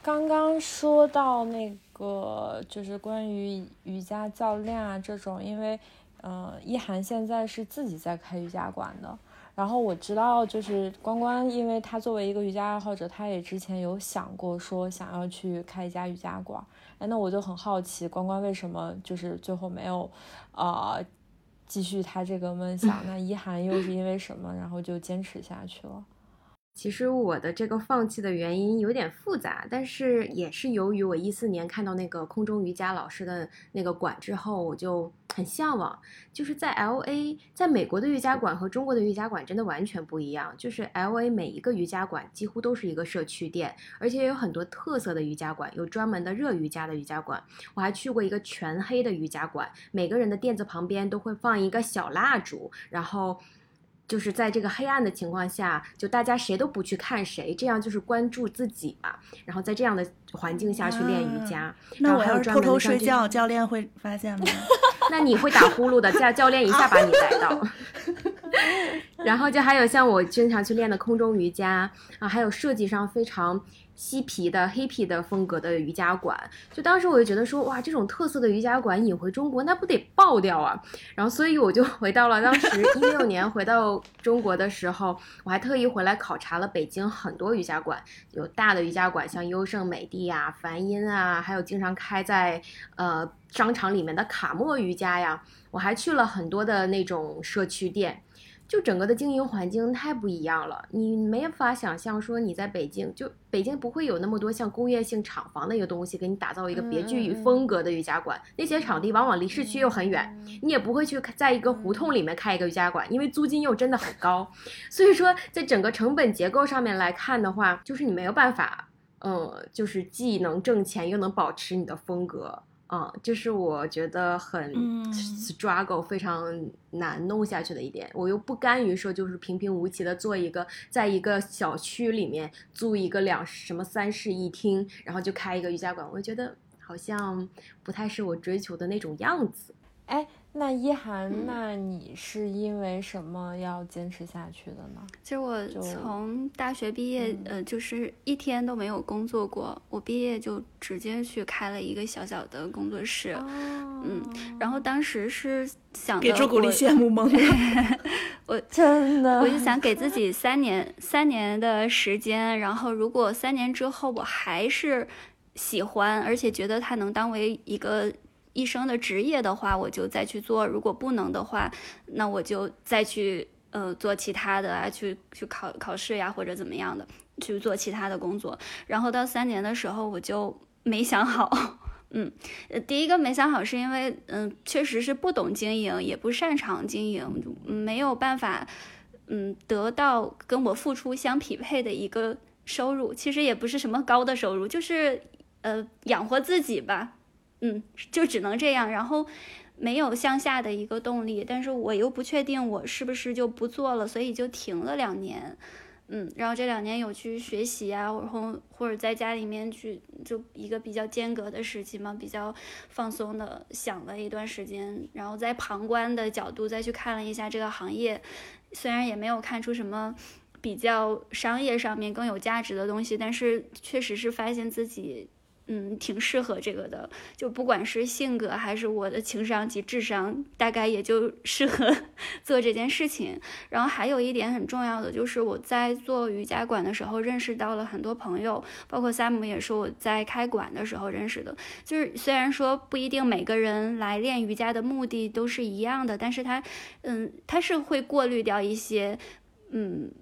刚刚说到那个，就是关于瑜伽教练啊这种，因为，呃，一涵现在是自己在开瑜伽馆的。然后我知道，就是关关，因为他作为一个瑜伽爱好者，他也之前有想过说想要去开一家瑜伽馆。哎，那我就很好奇，关关为什么就是最后没有，呃，继续他这个梦想？(laughs) 那一涵又是因为什么，然后就坚持下去了？其实我的这个放弃的原因有点复杂，但是也是由于我一四年看到那个空中瑜伽老师的那个馆之后，我就很向往。就是在 L A，在美国的瑜伽馆和中国的瑜伽馆真的完全不一样。就是 L A 每一个瑜伽馆几乎都是一个社区店，而且有很多特色的瑜伽馆，有专门的热瑜伽的瑜伽馆。我还去过一个全黑的瑜伽馆，每个人的垫子旁边都会放一个小蜡烛，然后。就是在这个黑暗的情况下，就大家谁都不去看谁，这样就是关注自己嘛。然后在这样的环境下去练瑜伽，那我要是偷偷睡觉，教练会发现吗？(laughs) 那你会打呼噜的，教教练一下把你逮到。(laughs) 然后就还有像我经常去练的空中瑜伽啊，还有设计上非常。嬉皮的黑皮的风格的瑜伽馆，就当时我就觉得说，哇，这种特色的瑜伽馆引回中国，那不得爆掉啊！然后，所以我就回到了当时 (laughs) 一六年回到中国的时候，我还特意回来考察了北京很多瑜伽馆，有大的瑜伽馆，像优胜美地啊、梵音啊，还有经常开在呃商场里面的卡莫瑜伽呀，我还去了很多的那种社区店。就整个的经营环境太不一样了，你没法想象说你在北京，就北京不会有那么多像工业性厂房的一个东西给你打造一个别具风格的瑜伽馆，那些场地往往离市区又很远，你也不会去在一个胡同里面开一个瑜伽馆，因为租金又真的很高，(laughs) 所以说在整个成本结构上面来看的话，就是你没有办法，嗯，就是既能挣钱又能保持你的风格。嗯，这是我觉得很 struggle 非常难弄下去的一点。我又不甘于说就是平平无奇的做一个，在一个小区里面租一个两什么三室一厅，然后就开一个瑜伽馆，我觉得好像不太是我追求的那种样子。哎，那一涵，那你是因为什么要坚持下去的呢？其实我从大学毕业，呃，就是一天都没有工作过。我毕业就直接去开了一个小小的工作室，嗯，然后当时是想给朱古力羡慕懵了。(laughs) (laughs) 我真的，我就想给自 (laughs) 己三年三年的时间，然后如果三年之后我还是喜欢，而且觉得它能当为一个。一生的职业的话，我就再去做；如果不能的话，那我就再去呃做其他的啊，去去考考试呀，或者怎么样的去做其他的工作。然后到三年的时候，我就没想好。嗯，第一个没想好是因为嗯，确实是不懂经营，也不擅长经营，没有办法嗯得到跟我付出相匹配的一个收入。其实也不是什么高的收入，就是呃养活自己吧。嗯，就只能这样，然后没有向下的一个动力，但是我又不确定我是不是就不做了，所以就停了两年。嗯，然后这两年有去学习啊，然后或者在家里面去，就一个比较间隔的时期嘛，比较放松的想了一段时间，然后在旁观的角度再去看了一下这个行业，虽然也没有看出什么比较商业上面更有价值的东西，但是确实是发现自己。嗯，挺适合这个的，就不管是性格还是我的情商及智商，大概也就适合 (laughs) 做这件事情。然后还有一点很重要的，就是我在做瑜伽馆的时候认识到了很多朋友，包括 Sam 也是我在开馆的时候认识的。就是虽然说不一定每个人来练瑜伽的目的都是一样的，但是他，嗯，他是会过滤掉一些，嗯。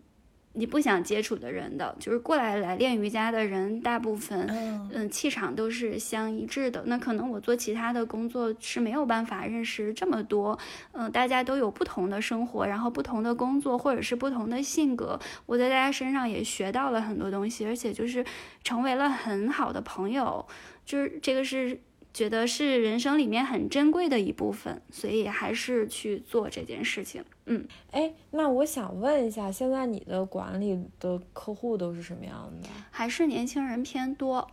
你不想接触的人的，就是过来来练瑜伽的人，大部分，嗯，气场都是相一致的。那可能我做其他的工作是没有办法认识这么多，嗯，大家都有不同的生活，然后不同的工作，或者是不同的性格。我在大家身上也学到了很多东西，而且就是成为了很好的朋友，就是这个是。觉得是人生里面很珍贵的一部分，所以还是去做这件事情。嗯，哎，那我想问一下，现在你的管理的客户都是什么样的？还是年轻人偏多？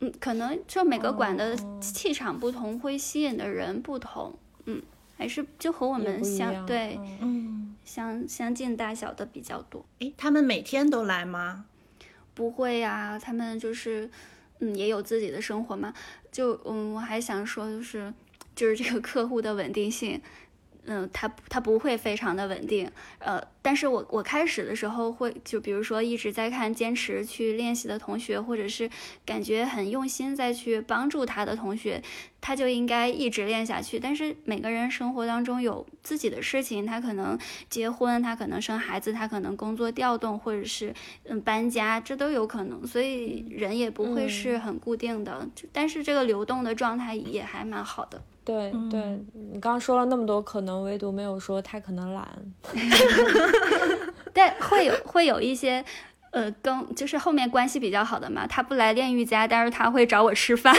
嗯，可能就每个馆的气场不同，会吸引的人不同。嗯，还是就和我们相对，嗯，相相近大小的比较多。哎，他们每天都来吗？不会呀，他们就是。嗯，也有自己的生活嘛，就嗯，我还想说，就是就是这个客户的稳定性。嗯，他他不会非常的稳定，呃，但是我我开始的时候会，就比如说一直在看坚持去练习的同学，或者是感觉很用心再去帮助他的同学，他就应该一直练下去。但是每个人生活当中有自己的事情，他可能结婚，他可能生孩子，他可能工作调动，或者是嗯搬家，这都有可能，所以人也不会是很固定的。但是这个流动的状态也还蛮好的。对对，你刚刚说了那么多可能，唯独没有说他可能懒。(laughs) (laughs) 但会有会有一些，呃，跟就是后面关系比较好的嘛，他不来练瑜伽，但是他会找我吃饭。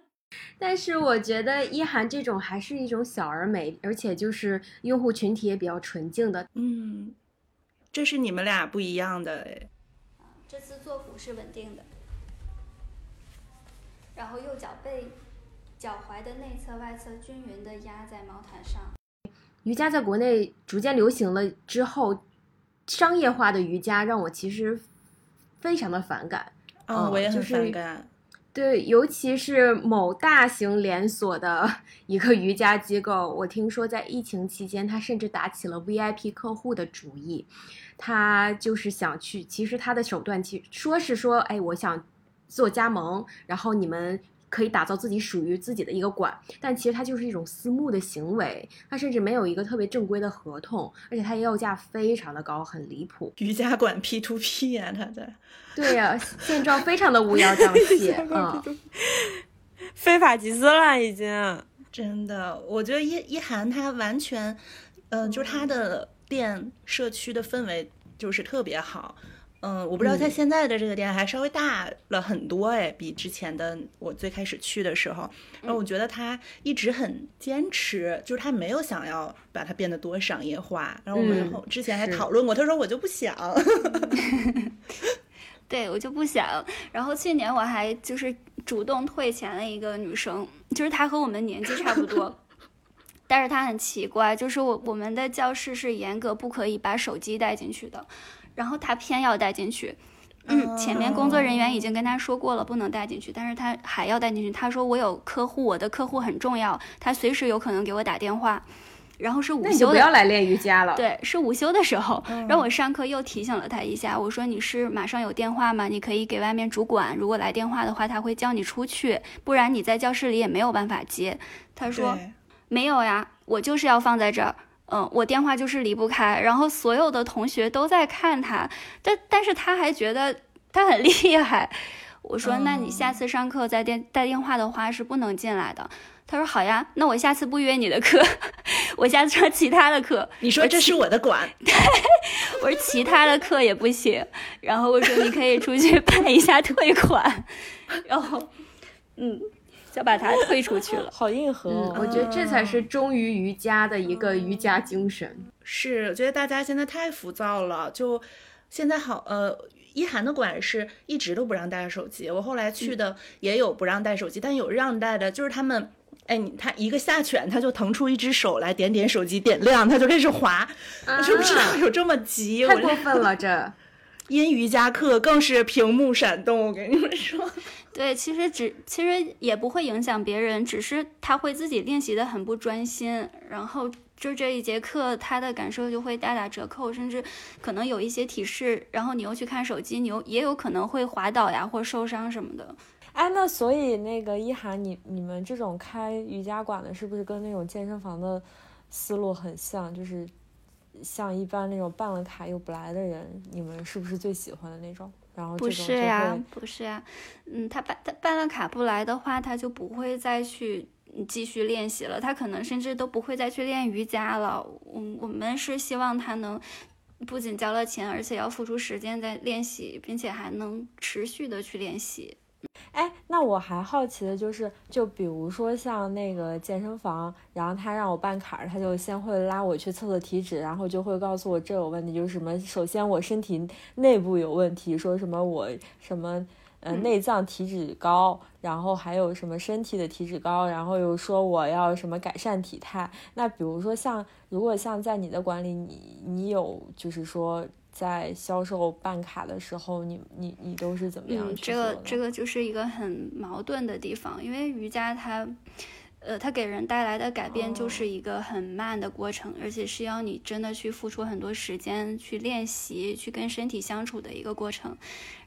(laughs) 但是我觉得一涵这种还是一种小而美，而且就是用户群体也比较纯净的。嗯，这是你们俩不一样的哎。这次坐骨是稳定的，然后右脚背。脚踝的内侧、外侧均匀的压在毛毯上。瑜伽在国内逐渐流行了之后，商业化的瑜伽让我其实非常的反感。嗯，我也很反感。对，尤其是某大型连锁的 (laughs) 一个瑜伽机构，我听说在疫情期间，他甚至打起了 VIP 客户的主意。他就是想去，其实他的手段其说是说，哎，我想做加盟，然后你们。可以打造自己属于自己的一个馆，但其实它就是一种私募的行为，它甚至没有一个特别正规的合同，而且它要价非常的高，很离谱。(laughs) 瑜伽馆 P to P 呀，它在。对呀，现状非常的乌烟瘴气啊，非法集资了已经。真的，我觉得一一涵他完全，嗯，就是他的店社区的氛围就是特别好。嗯，我不知道他现在的这个店还稍微大了很多哎，比之前的我最开始去的时候。然后我觉得他一直很坚持，就是他没有想要把它变得多商业化。然后我们之前还讨论过，他说我就不想。(laughs) (laughs) 对我就不想。然后去年我还就是主动退钱了一个女生，就是她和我们年纪差不多。(laughs) 但是她很奇怪，就是我我们的教室是严格不可以把手机带进去的，然后他偏要带进去。嗯，前面工作人员已经跟他说过了，不能带进去，但是他还要带进去。他说我有客户，我的客户很重要，他随时有可能给我打电话。然后是午休的，不要来练瑜伽了。对，是午休的时候，然后我上课又提醒了他一下，我说你是马上有电话吗？你可以给外面主管，如果来电话的话，他会叫你出去，不然你在教室里也没有办法接。他说没有呀，我就是要放在这儿，嗯，我电话就是离不开。然后所有的同学都在看他，但但是他还觉得他很 (laughs) 厉害。我说那你下次上课再电带电话的话是不能进来的。他说好呀，那我下次不约你的课，(laughs) 我下次上其他的课。你说这是我的馆，(laughs) 我说其他的课也不行。然后我说你可以出去办一下退款，然后，嗯，就把他推出去了。(laughs) 好硬核，我觉得这才是忠于瑜伽的一个瑜伽精神。是，我觉得大家现在太浮躁了，就现在好呃。一涵的馆是一直都不让带手机，我后来去的也有不让带手机，但有让带的，就是他们。哎，你他一个下犬，他就腾出一只手来点点手机，点亮，他就开始滑。你知不知道有这么急？太过分了，这。(laughs) 阴瑜伽课更是屏幕闪动，我跟你们说。对，其实只其实也不会影响别人，只是他会自己练习的很不专心，然后就这一节课他的感受就会大打折扣，甚至可能有一些提示，然后你又去看手机，你又也有可能会滑倒呀或受伤什么的。哎，那所以那个一涵，你你们这种开瑜伽馆的，是不是跟那种健身房的思路很像？就是像一般那种办了卡又不来的人，你们是不是最喜欢的那种？然后不是呀，不是呀，嗯，他办他办了卡不来的话，他就不会再去继续练习了，他可能甚至都不会再去练瑜伽了。我我们是希望他能不仅交了钱，而且要付出时间在练习，并且还能持续的去练习。哎，那我还好奇的就是，就比如说像那个健身房，然后他让我办卡，他就先会拉我去测测体脂，然后就会告诉我这有问题，就是什么，首先我身体内部有问题，说什么我什么呃内脏体脂高，然后还有什么身体的体脂高，然后又说我要什么改善体态。那比如说像如果像在你的管理，你你有就是说。在销售办卡的时候，你你你都是怎么样嗯，这个这个就是一个很矛盾的地方，因为瑜伽它，呃，它给人带来的改变就是一个很慢的过程，而且是要你真的去付出很多时间去练习，去跟身体相处的一个过程。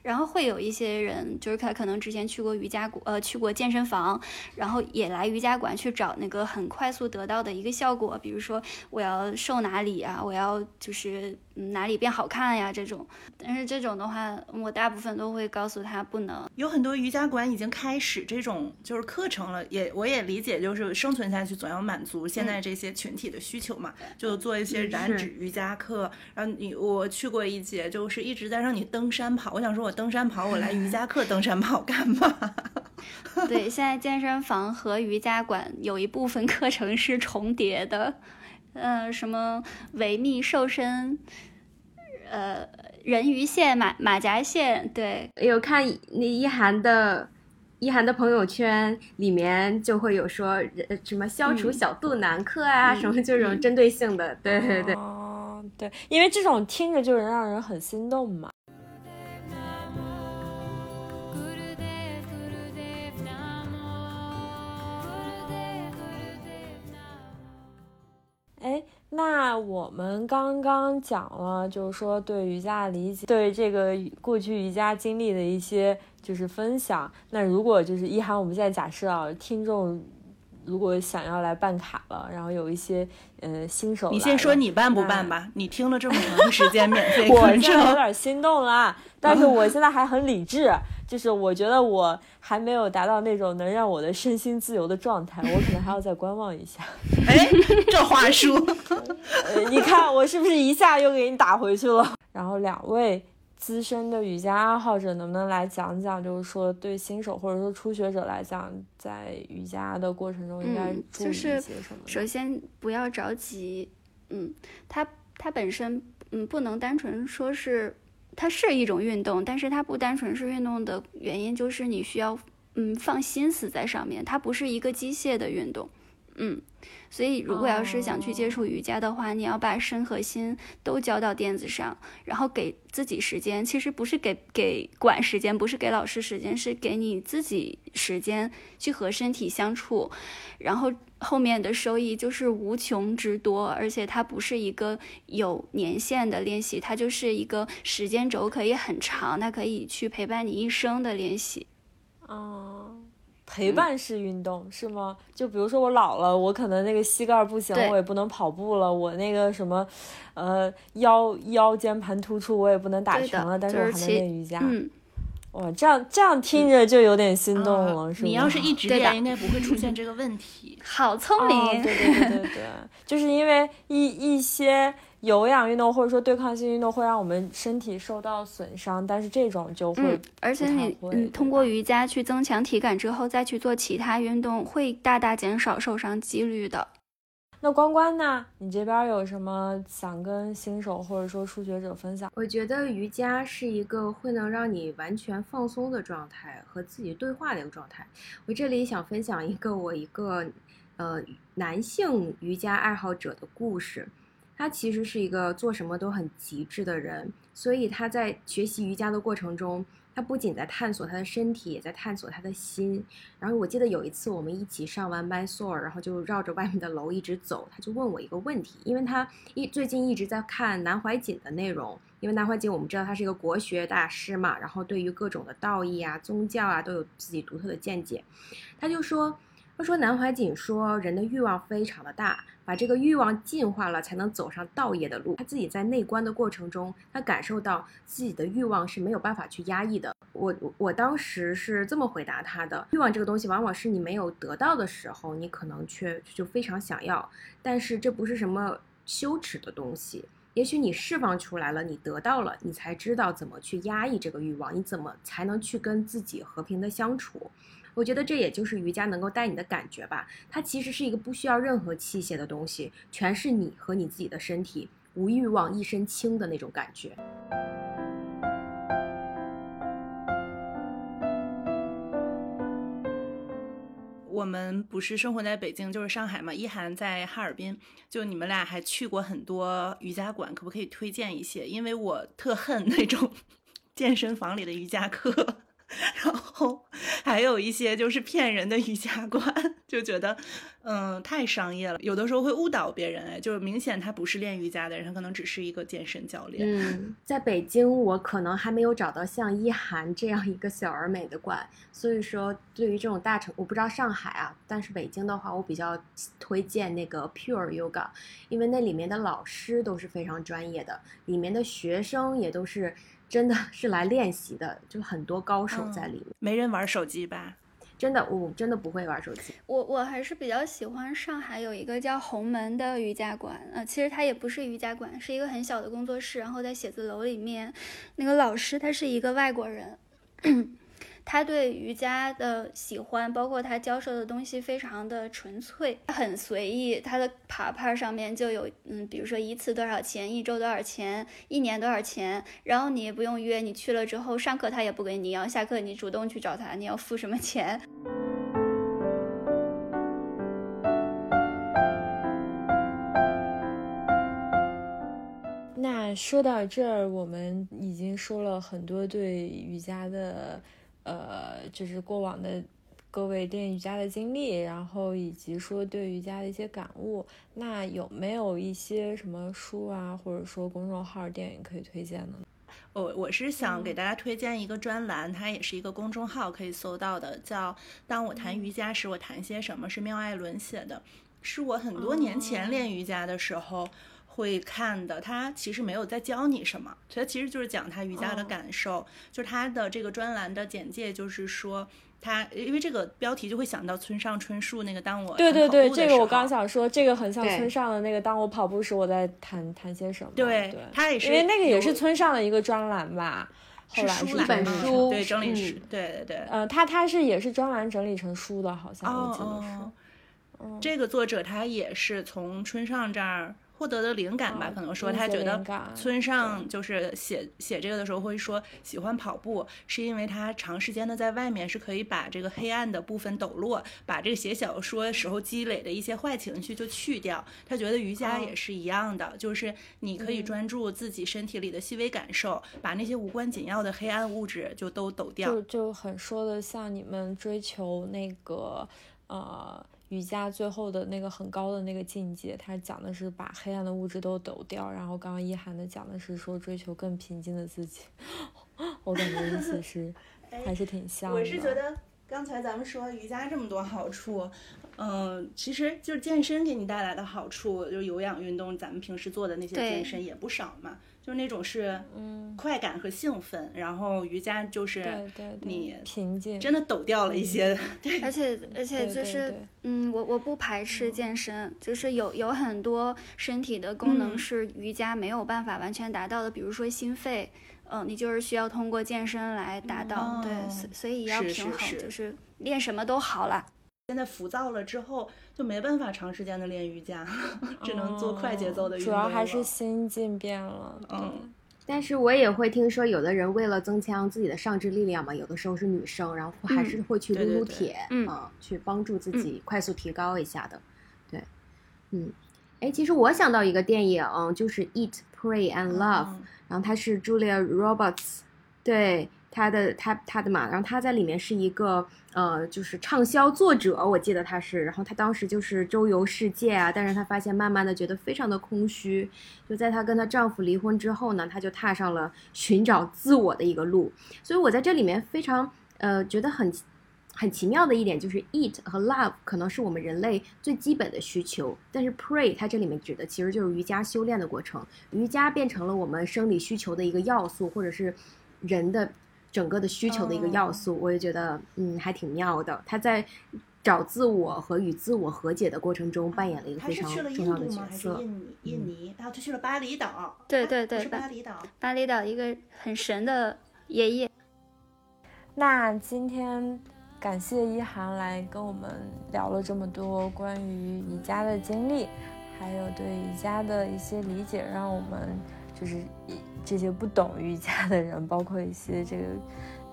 然后会有一些人，就是他可能之前去过瑜伽馆，呃，去过健身房，然后也来瑜伽馆去找那个很快速得到的一个效果，比如说我要瘦哪里啊，我要就是哪里变好看呀这种。但是这种的话，我大部分都会告诉他不能。有很多瑜伽馆已经开始这种就是课程了，也我也理解，就是生存下去总要满足现在这些群体的需求嘛，就做一些燃脂瑜伽课。然后你我去过一节，就是一直在让你登山跑，我想说我。登山跑，我来瑜伽课登山跑干嘛？(laughs) 对，现在健身房和瑜伽馆有一部分课程是重叠的，嗯，什么维密瘦身，呃，人鱼线、马马甲线，对，有看那一涵的，一涵的朋友圈里面就会有说什么消除小肚腩课啊，什么这种针对性的，对对对，哦，对，因为这种听着就是让人很心动嘛。那我们刚刚讲了，就是说对瑜伽的理解，对这个过去瑜伽经历的一些就是分享。那如果就是一涵，我们现在假设啊，听众如果想要来办卡了，然后有一些呃新手，你先说你办不办吧？你听了这么长时间 (laughs) 免费我有点心动了，(laughs) 但是我现在还很理智。就是我觉得我还没有达到那种能让我的身心自由的状态，我可能还要再观望一下。(laughs) 哎，这话说，你看我是不是一下又给你打回去了？然后两位资深的瑜伽爱好者，能不能来讲讲，就是说对新手或者说初学者来讲，在瑜伽的过程中应该注意一些什么？首先不要着急，嗯，它它本身嗯不能单纯说是。它是一种运动，但是它不单纯是运动的原因，就是你需要嗯放心思在上面，它不是一个机械的运动，嗯，所以如果要是想去接触瑜伽的话，你要把身和心都交到垫子上，然后给自己时间。其实不是给给管时间，不是给老师时间，是给你自己时间去和身体相处，然后后面的收益就是无穷之多。而且它不是一个有年限的练习，它就是一个时间轴可以很长，它可以去陪伴你一生的练习。哦。陪伴式运动是吗？就比如说我老了，我可能那个膝盖不行，我也不能跑步了。我那个什么，呃，腰腰间盘突出，我也不能打拳了。但是我还能练瑜伽。哇，这样这样听着就有点心动了，是吗？你要是一直练，应该不会出现这个问题。(laughs) 好聪明！对对对对对，就是因为一一些。有氧运动或者说对抗性运动会让我们身体受到损伤，但是这种就会，而且你你通过瑜伽去增强体感之后，再去做其他运动，会大大减少受伤几率的。那关关呢？你这边有什么想跟新手或者说初学者分享？我觉得瑜伽是一个会能让你完全放松的状态，和自己对话的一个状态。我这里想分享一个我一个呃男性瑜伽爱好者的故事。他其实是一个做什么都很极致的人，所以他在学习瑜伽的过程中，他不仅在探索他的身体，也在探索他的心。然后我记得有一次我们一起上完 Mysore，然后就绕着外面的楼一直走，他就问我一个问题，因为他一最近一直在看南怀瑾的内容，因为南怀瑾我们知道他是一个国学大师嘛，然后对于各种的道义啊、宗教啊都有自己独特的见解，他就说。他说：“南怀瑾说，人的欲望非常的大，把这个欲望净化了，才能走上道业的路。他自己在内观的过程中，他感受到自己的欲望是没有办法去压抑的。我我当时是这么回答他的：欲望这个东西，往往是你没有得到的时候，你可能却就非常想要。但是这不是什么羞耻的东西。也许你释放出来了，你得到了，你才知道怎么去压抑这个欲望，你怎么才能去跟自己和平的相处。”我觉得这也就是瑜伽能够带你的感觉吧，它其实是一个不需要任何器械的东西，全是你和你自己的身体，无欲望，一身轻的那种感觉。我们不是生活在北京就是上海嘛，一涵在哈尔滨，就你们俩还去过很多瑜伽馆，可不可以推荐一些？因为我特恨那种 (laughs) 健身房里的瑜伽课。(laughs) 然后还有一些就是骗人的瑜伽馆，就觉得，嗯，太商业了，有的时候会误导别人。哎，就是明显他不是练瑜伽的人，他可能只是一个健身教练。嗯，在北京，我可能还没有找到像一涵这样一个小而美的馆，所以说对于这种大城，我不知道上海啊，但是北京的话，我比较推荐那个 Pure Yoga，因为那里面的老师都是非常专业的，里面的学生也都是。真的是来练习的，就很多高手在里面。没人玩手机吧？真的，我真的不会玩手机。我我还是比较喜欢上海有一个叫红门的瑜伽馆，呃，其实它也不是瑜伽馆，是一个很小的工作室，然后在写字楼里面，那个老师他是一个外国人。他对瑜伽的喜欢，包括他教授的东西，非常的纯粹，很随意。他的牌牌上面就有，嗯，比如说一次多少钱，一周多少钱，一年多少钱。然后你也不用约，你去了之后上课他也不给你要，下课你主动去找他，你要付什么钱？那说到这儿，我们已经说了很多对瑜伽的。呃，就是过往的各位练瑜伽的经历，然后以及说对瑜伽的一些感悟。那有没有一些什么书啊，或者说公众号、电影可以推荐的呢？我我是想给大家推荐一个专栏，它也是一个公众号，可以搜到的，叫《当我谈瑜伽时，我谈些什么》，是妙爱伦写的，是我很多年前练瑜伽的时候。会看的，他其实没有在教你什么，他其实就是讲他瑜伽的感受。就是他的这个专栏的简介，就是说他因为这个标题就会想到村上春树那个当我对对对，这个我刚想说，这个很像村上的那个当我跑步时我在谈谈些什么。对，他也是因为那个也是村上的一个专栏吧，后来是一本书，对整理师，对对对，呃，他他是也是专栏整理成书的，好像我记得是。这个作者他也是从村上这儿。获得的灵感吧，可能说他觉得村上就是写写这个的时候会说喜欢跑步，是因为他长时间的在外面是可以把这个黑暗的部分抖落，把这个写小说时候积累的一些坏情绪就去掉。他觉得瑜伽也是一样的，就是你可以专注自己身体里的细微感受，把那些无关紧要的黑暗物质就都抖掉。就就很说的像你们追求那个呃。瑜伽最后的那个很高的那个境界，它讲的是把黑暗的物质都抖掉。然后刚刚一涵的讲的是说追求更平静的自己。(laughs) 我感觉意思是 (laughs) 还是挺像的。我是觉得刚才咱们说瑜伽这么多好处，嗯，其实就是健身给你带来的好处，就是有氧运动，咱们平时做的那些健身也不少嘛。就那种是，嗯，快感和兴奋，然后瑜伽就是你平静，真的抖掉了一些。(laughs) 对。而且而且就是，嗯，我我不排斥健身，就是有有很多身体的功能是瑜伽没有办法完全达到的，比如说心肺，嗯，你就是需要通过健身来达到。对，所所以要平衡，就是练什么都好了。现在浮躁了之后，就没办法长时间的练瑜伽，只能做快节奏的运动。主要还是心境变了。嗯，但是我也会听说，有的人为了增强自己的上肢力量嘛，有的时候是女生，然后还是会去撸撸铁，嗯，去帮助自己快速提高一下的。对，嗯，哎，其实我想到一个电影，就是《Eat, Pray and Love》，然后它是 Julia Roberts，对。他的他他的嘛，然后他在里面是一个呃，就是畅销作者，我记得他是，然后他当时就是周游世界啊，但是他发现慢慢的觉得非常的空虚，就在她跟她丈夫离婚之后呢，她就踏上了寻找自我的一个路，所以我在这里面非常呃觉得很很奇妙的一点就是 eat 和 love 可能是我们人类最基本的需求，但是 pray 它这里面指的其实就是瑜伽修炼的过程，瑜伽变成了我们生理需求的一个要素，或者是人的。整个的需求的一个要素，我也觉得，嗯，还挺妙的。他在找自我和与自我和解的过程中，扮演了一个非常重要的角色。印尼，印尼，然后他去了巴厘岛。对对对，巴厘岛。巴厘岛一个很神的爷爷。那今天感谢一涵来跟我们聊了这么多关于宜家的经历，还有对宜家的一些理解，让我们就是。这些不懂瑜伽的人，包括一些这个，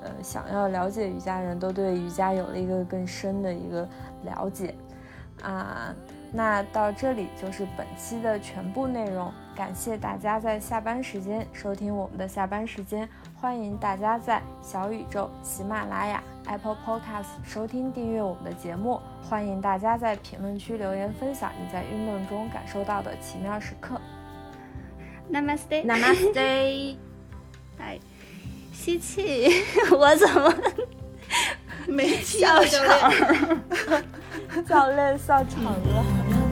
呃，想要了解瑜伽人都对瑜伽有了一个更深的一个了解，啊，那到这里就是本期的全部内容，感谢大家在下班时间收听我们的下班时间，欢迎大家在小宇宙、喜马拉雅、Apple Podcast 收听订阅我们的节目，欢迎大家在评论区留言分享你在运动中感受到的奇妙时刻。Namaste，Namaste，(laughs) 哎，吸气，(laughs) 我怎么没笑场？(laughs) 教练笑场了。